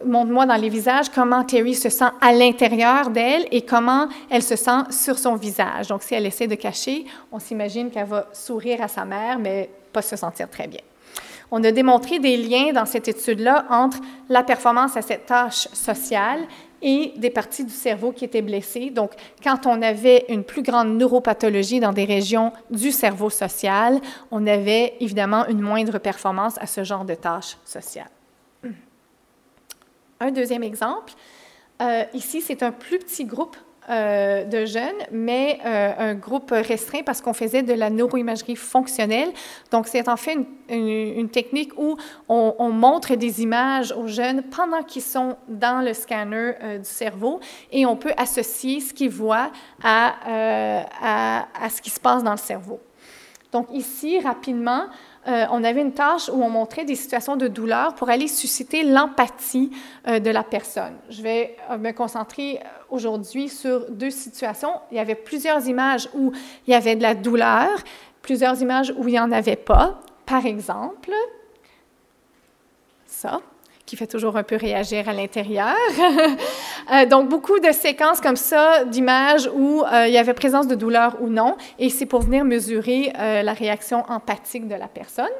montre-moi dans les visages, comment Terry se sent à l'intérieur d'elle et comment elle se sent sur son visage. Donc, si elle essaie de cacher, on s'imagine qu'elle va sourire à sa mère, mais pas se sentir très bien. On a démontré des liens dans cette étude-là entre la performance à cette tâche sociale et des parties du cerveau qui étaient blessées. Donc, quand on avait une plus grande neuropathologie dans des régions du cerveau social, on avait évidemment une moindre performance à ce genre de tâches sociales. Un deuxième exemple, euh, ici, c'est un plus petit groupe euh, de jeunes, mais euh, un groupe restreint parce qu'on faisait de la neuroimagerie fonctionnelle. Donc, c'est en fait une, technique où on, montre des images aux jeunes pendant qu'ils sont dans le scanner euh, du cerveau et on peut associer ce qu'ils voient à, à, à ce qui se passe dans le cerveau. Donc, ici, rapidement, euh, on avait une tâche où on montrait des situations de douleur pour aller susciter l'empathie euh, de la personne. Je vais euh, me concentrer aujourd'hui sur deux situations. Il y avait plusieurs images où il y avait de la douleur, plusieurs images où il n'y en avait pas. Par exemple, ça qui fait toujours un peu réagir à l'intérieur. Euh, donc, beaucoup de séquences comme ça, d'images où euh, il y avait présence de douleur ou non, et c'est pour venir mesurer euh, la réaction empathique de la personne.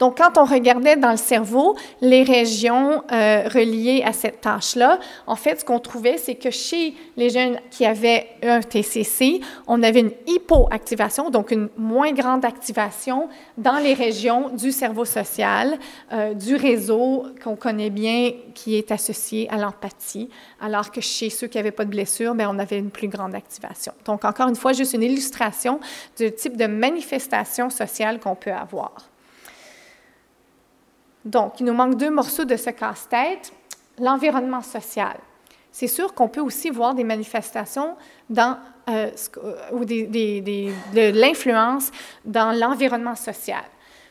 Donc, quand on regardait dans le cerveau les régions euh, reliées à cette tâche-là, en fait, ce qu'on trouvait, c'est que chez les jeunes qui avaient un TCC, on avait une hypoactivation, donc une moins grande activation dans les régions du cerveau social, euh, du réseau qu'on connaît bien, qui est associé à l'empathie, alors que chez ceux qui n'avaient pas de blessure, bien, on avait une plus grande activation. Donc, encore une fois, juste une illustration du type de manifestation sociale qu'on peut avoir. Donc, il nous manque deux morceaux de ce casse-tête. L'environnement social. C'est sûr qu'on peut aussi voir des manifestations dans, euh, ou des, de l'influence dans l'environnement social.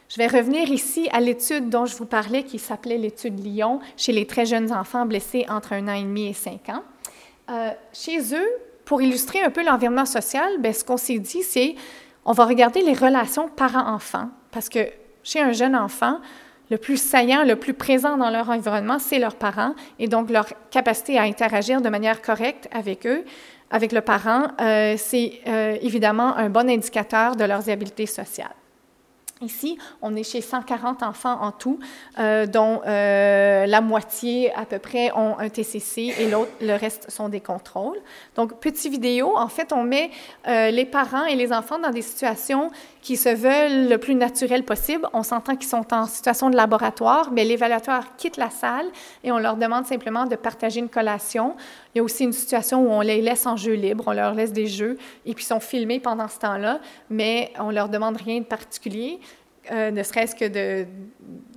Je vais revenir ici à l'étude dont je vous parlais, qui s'appelait l'étude Lyon, chez les très jeunes enfants blessés entre un an et demi et cinq ans. Euh, chez eux, pour illustrer un peu l'environnement social, bien, ce qu'on s'est dit, c'est on va regarder les relations parents-enfants, parce que chez un jeune enfant, le plus saillant, le plus présent dans leur environnement, c'est leurs parents, et donc leur capacité à interagir de manière correcte avec eux, avec le parent, euh, c'est euh, évidemment un bon indicateur de leurs habiletés sociales. Ici, on est chez 140 enfants en tout, euh, dont euh, la moitié à peu près ont un TCC et le reste sont des contrôles. Donc, petite vidéo, en fait, on met euh, les parents et les enfants dans des situations qui se veulent le plus naturel possible. On s'entend qu'ils sont en situation de laboratoire, mais l'évaluateur quitte la salle et on leur demande simplement de partager une collation. Il y a aussi une situation où on les laisse en jeu libre, on leur laisse des jeux et puis ils sont filmés pendant ce temps-là, mais on leur demande rien de particulier. Euh, ne serait-ce que de,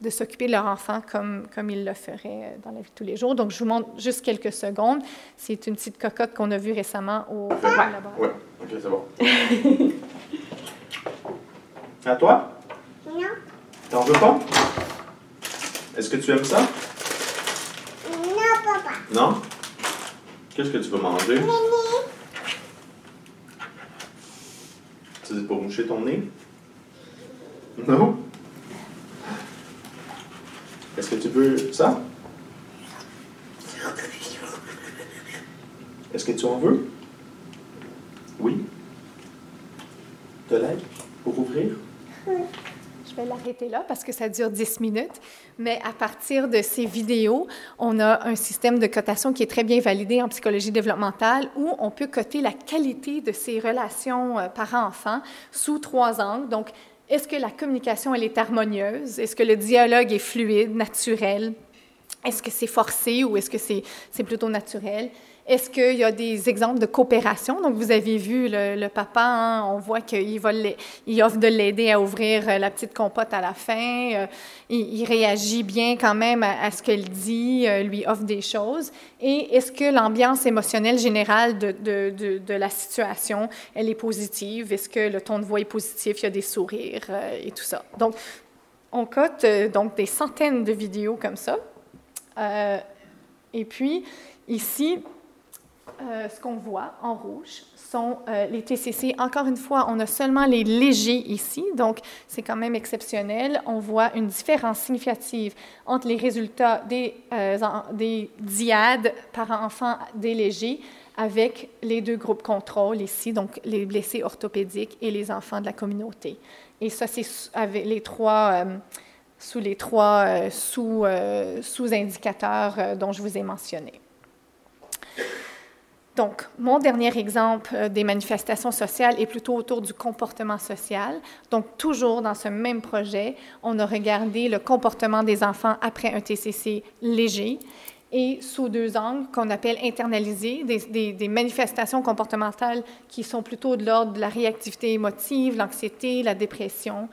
de s'occuper de leur enfant comme, comme ils le feraient dans la vie de tous les jours. Donc, je vous montre juste quelques secondes. C'est une petite cocotte qu'on a vue récemment au laboratoire. Oui, OK, c'est bon. à toi? Non. T'en veux pas? Est-ce que tu aimes ça? Non, papa. Non? Qu'est-ce que tu veux manger? Mimi. C'est pour moucher ton nez? Non? Est-ce que tu veux ça? Est-ce que tu en veux? Oui? De l'aide pour ouvrir? Je vais l'arrêter là parce que ça dure 10 minutes. Mais à partir de ces vidéos, on a un système de cotation qui est très bien validé en psychologie développementale où on peut coter la qualité de ces relations euh, parents-enfants sous trois angles. Donc, est-ce que la communication, elle est harmonieuse? Est-ce que le dialogue est fluide, naturel? Est-ce que c'est forcé ou est-ce que c'est plutôt naturel? Est-ce qu'il y a des exemples de coopération? Donc, vous avez vu le, papa, hein, on voit qu'il il offre de l'aider à ouvrir euh, la petite compote à la fin. Euh, il, réagit bien quand même à, ce qu'elle dit, euh, lui offre des choses. Et est-ce que l'ambiance émotionnelle générale de, la situation, elle est positive? Est-ce que le ton de voix est positif? Il y a des sourires et tout ça. Donc, on cote donc des centaines de vidéos comme ça. et puis, ici, euh, ce qu'on voit en rouge sont euh, les TCC. Encore une fois, on a seulement les légers ici, donc c'est quand même exceptionnel. On voit une différence significative entre les résultats des, euh, des diades par enfant des légers avec les deux groupes contrôle ici, donc les blessés orthopédiques et les enfants de la communauté. Et ça, c'est avec les trois, sous les trois sous, sous-indicateurs dont je vous ai mentionné. Donc, mon dernier exemple euh, des manifestations sociales est plutôt autour du comportement social. Donc, toujours dans ce même projet, on a regardé le comportement des enfants après un TCC léger et sous deux angles qu'on appelle internalisés, des, manifestations comportementales qui sont plutôt de l'ordre de la réactivité émotive, l'anxiété, la dépression,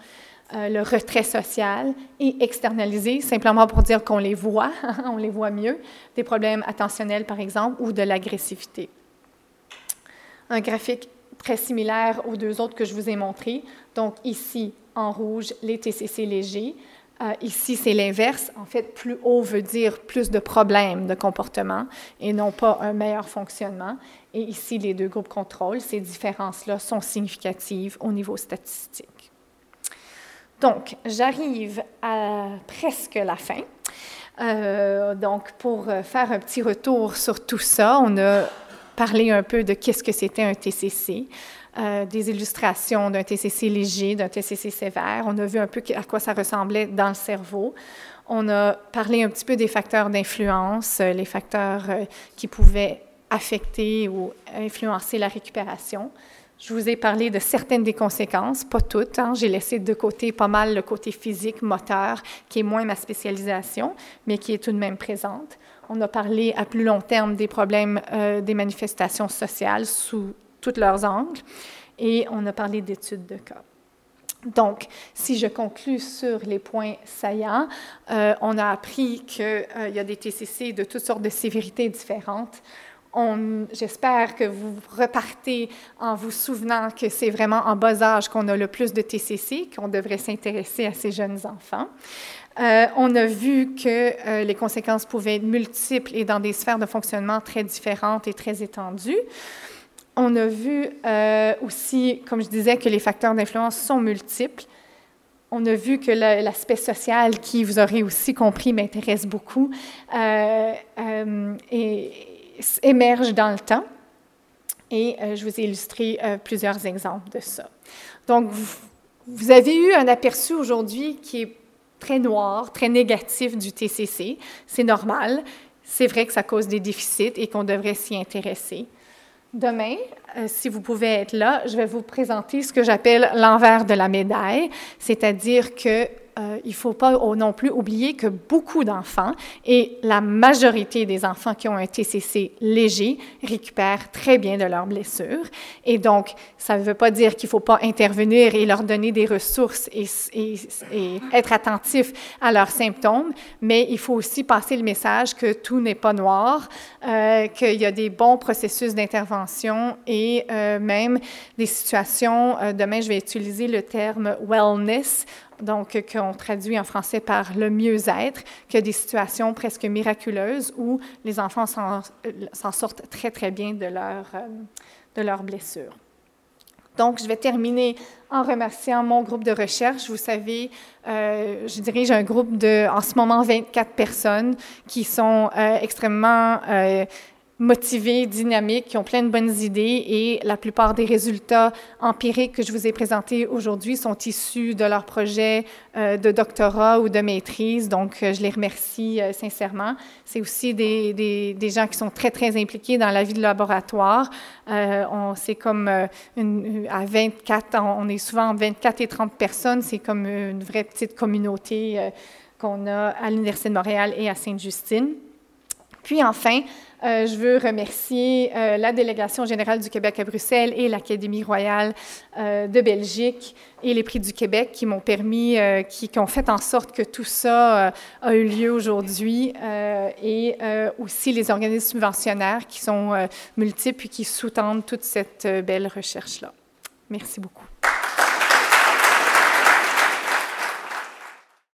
euh, le retrait social, et externalisés, simplement pour dire qu'on les voit, on les voit mieux, des problèmes attentionnels par exemple, ou de l'agressivité. Un graphique très similaire aux deux autres que je vous ai montrés. Donc ici, en rouge, les TCC légers. Euh, ici, c'est l'inverse. En fait, plus haut veut dire plus de problèmes de comportement et non pas un meilleur fonctionnement. Et ici, les deux groupes contrôle, ces différences-là sont significatives au niveau statistique. Donc, j'arrive à presque la fin. Euh, donc, pour faire un petit retour sur tout ça, on a parlé un peu de qu'est-ce que c'était un TCC, euh, des illustrations d'un TCC léger, d'un TCC sévère. On a vu un peu à quoi ça ressemblait dans le cerveau. On a parlé un petit peu des facteurs d'influence, euh, les facteurs qui pouvaient affecter ou influencer la récupération. Je vous ai parlé de certaines des conséquences, pas toutes. Hein. J'ai laissé de côté pas mal le côté physique, moteur, qui est moins ma spécialisation, mais qui est tout de même présente. On a parlé à plus long terme des problèmes euh, des manifestations sociales sous tous leurs angles, et on a parlé d'études de cas. Donc, si je conclus sur les points saillants, euh, on a appris qu'il euh, y a des TCC de toutes sortes de sévérités différentes. J'espère que vous repartez en vous souvenant que c'est vraiment en bas âge qu'on a le plus de TCC, qu'on devrait s'intéresser à ces jeunes enfants. Euh, on a vu que les conséquences pouvaient être multiples et dans des sphères de fonctionnement très différentes et très étendues. On a vu euh, aussi, comme je disais, que les facteurs d'influence sont multiples. On a vu que l'aspect social, qui vous aurez aussi compris, m'intéresse beaucoup, euh, euh, émerge dans le temps. Et je vous ai illustré plusieurs exemples de ça. Donc, vous, vous avez eu un aperçu aujourd'hui qui est très noir, très négatif du TCC. C'est normal. C'est vrai que ça cause des déficits et qu'on devrait s'y intéresser. Demain, euh, si vous pouvez être là, je vais vous présenter ce que j'appelle l'envers de la médaille, c'est-à-dire que euh, il ne faut pas non plus oublier que beaucoup d'enfants, et la majorité des enfants qui ont un TCC léger, récupèrent très bien de leurs blessures. Et donc, ça ne veut pas dire qu'il ne faut pas intervenir et leur donner des ressources et, être attentif à leurs symptômes, mais il faut aussi passer le message que tout n'est pas noir, euh, qu'il y a des bons processus d'intervention et euh, même des situations, demain je vais utiliser le terme wellness, donc qu'on traduit en français par le mieux-être, que des situations presque miraculeuses où les enfants s'en sortent très, très bien de, leur, euh, de leurs blessures. Donc, je vais terminer en remerciant mon groupe de recherche. Vous savez, euh, je dirige un groupe de, en ce moment, 24 personnes qui sont euh, extrêmement motivés, dynamiques, qui ont plein de bonnes idées et la plupart des résultats empiriques que je vous ai présentés aujourd'hui sont issus de leurs projets euh, de doctorat ou de maîtrise. Donc, euh, je les remercie euh, sincèrement. C'est aussi des, des, gens qui sont très, très impliqués dans la vie de laboratoire. on, c'est comme à 24, on est souvent entre 24 et 30 personnes. C'est comme une vraie petite communauté qu'on a à l'Université de Montréal et à Sainte-Justine. Puis enfin, euh, je veux remercier euh, la délégation générale du Québec à Bruxelles et l'Académie royale euh, de Belgique et les prix du Québec qui m'ont permis, qui, qui, ont fait en sorte que tout ça a eu lieu aujourd'hui et aussi les organismes subventionnaires qui sont multiples et qui sous-tendent toute cette belle recherche-là. Merci beaucoup.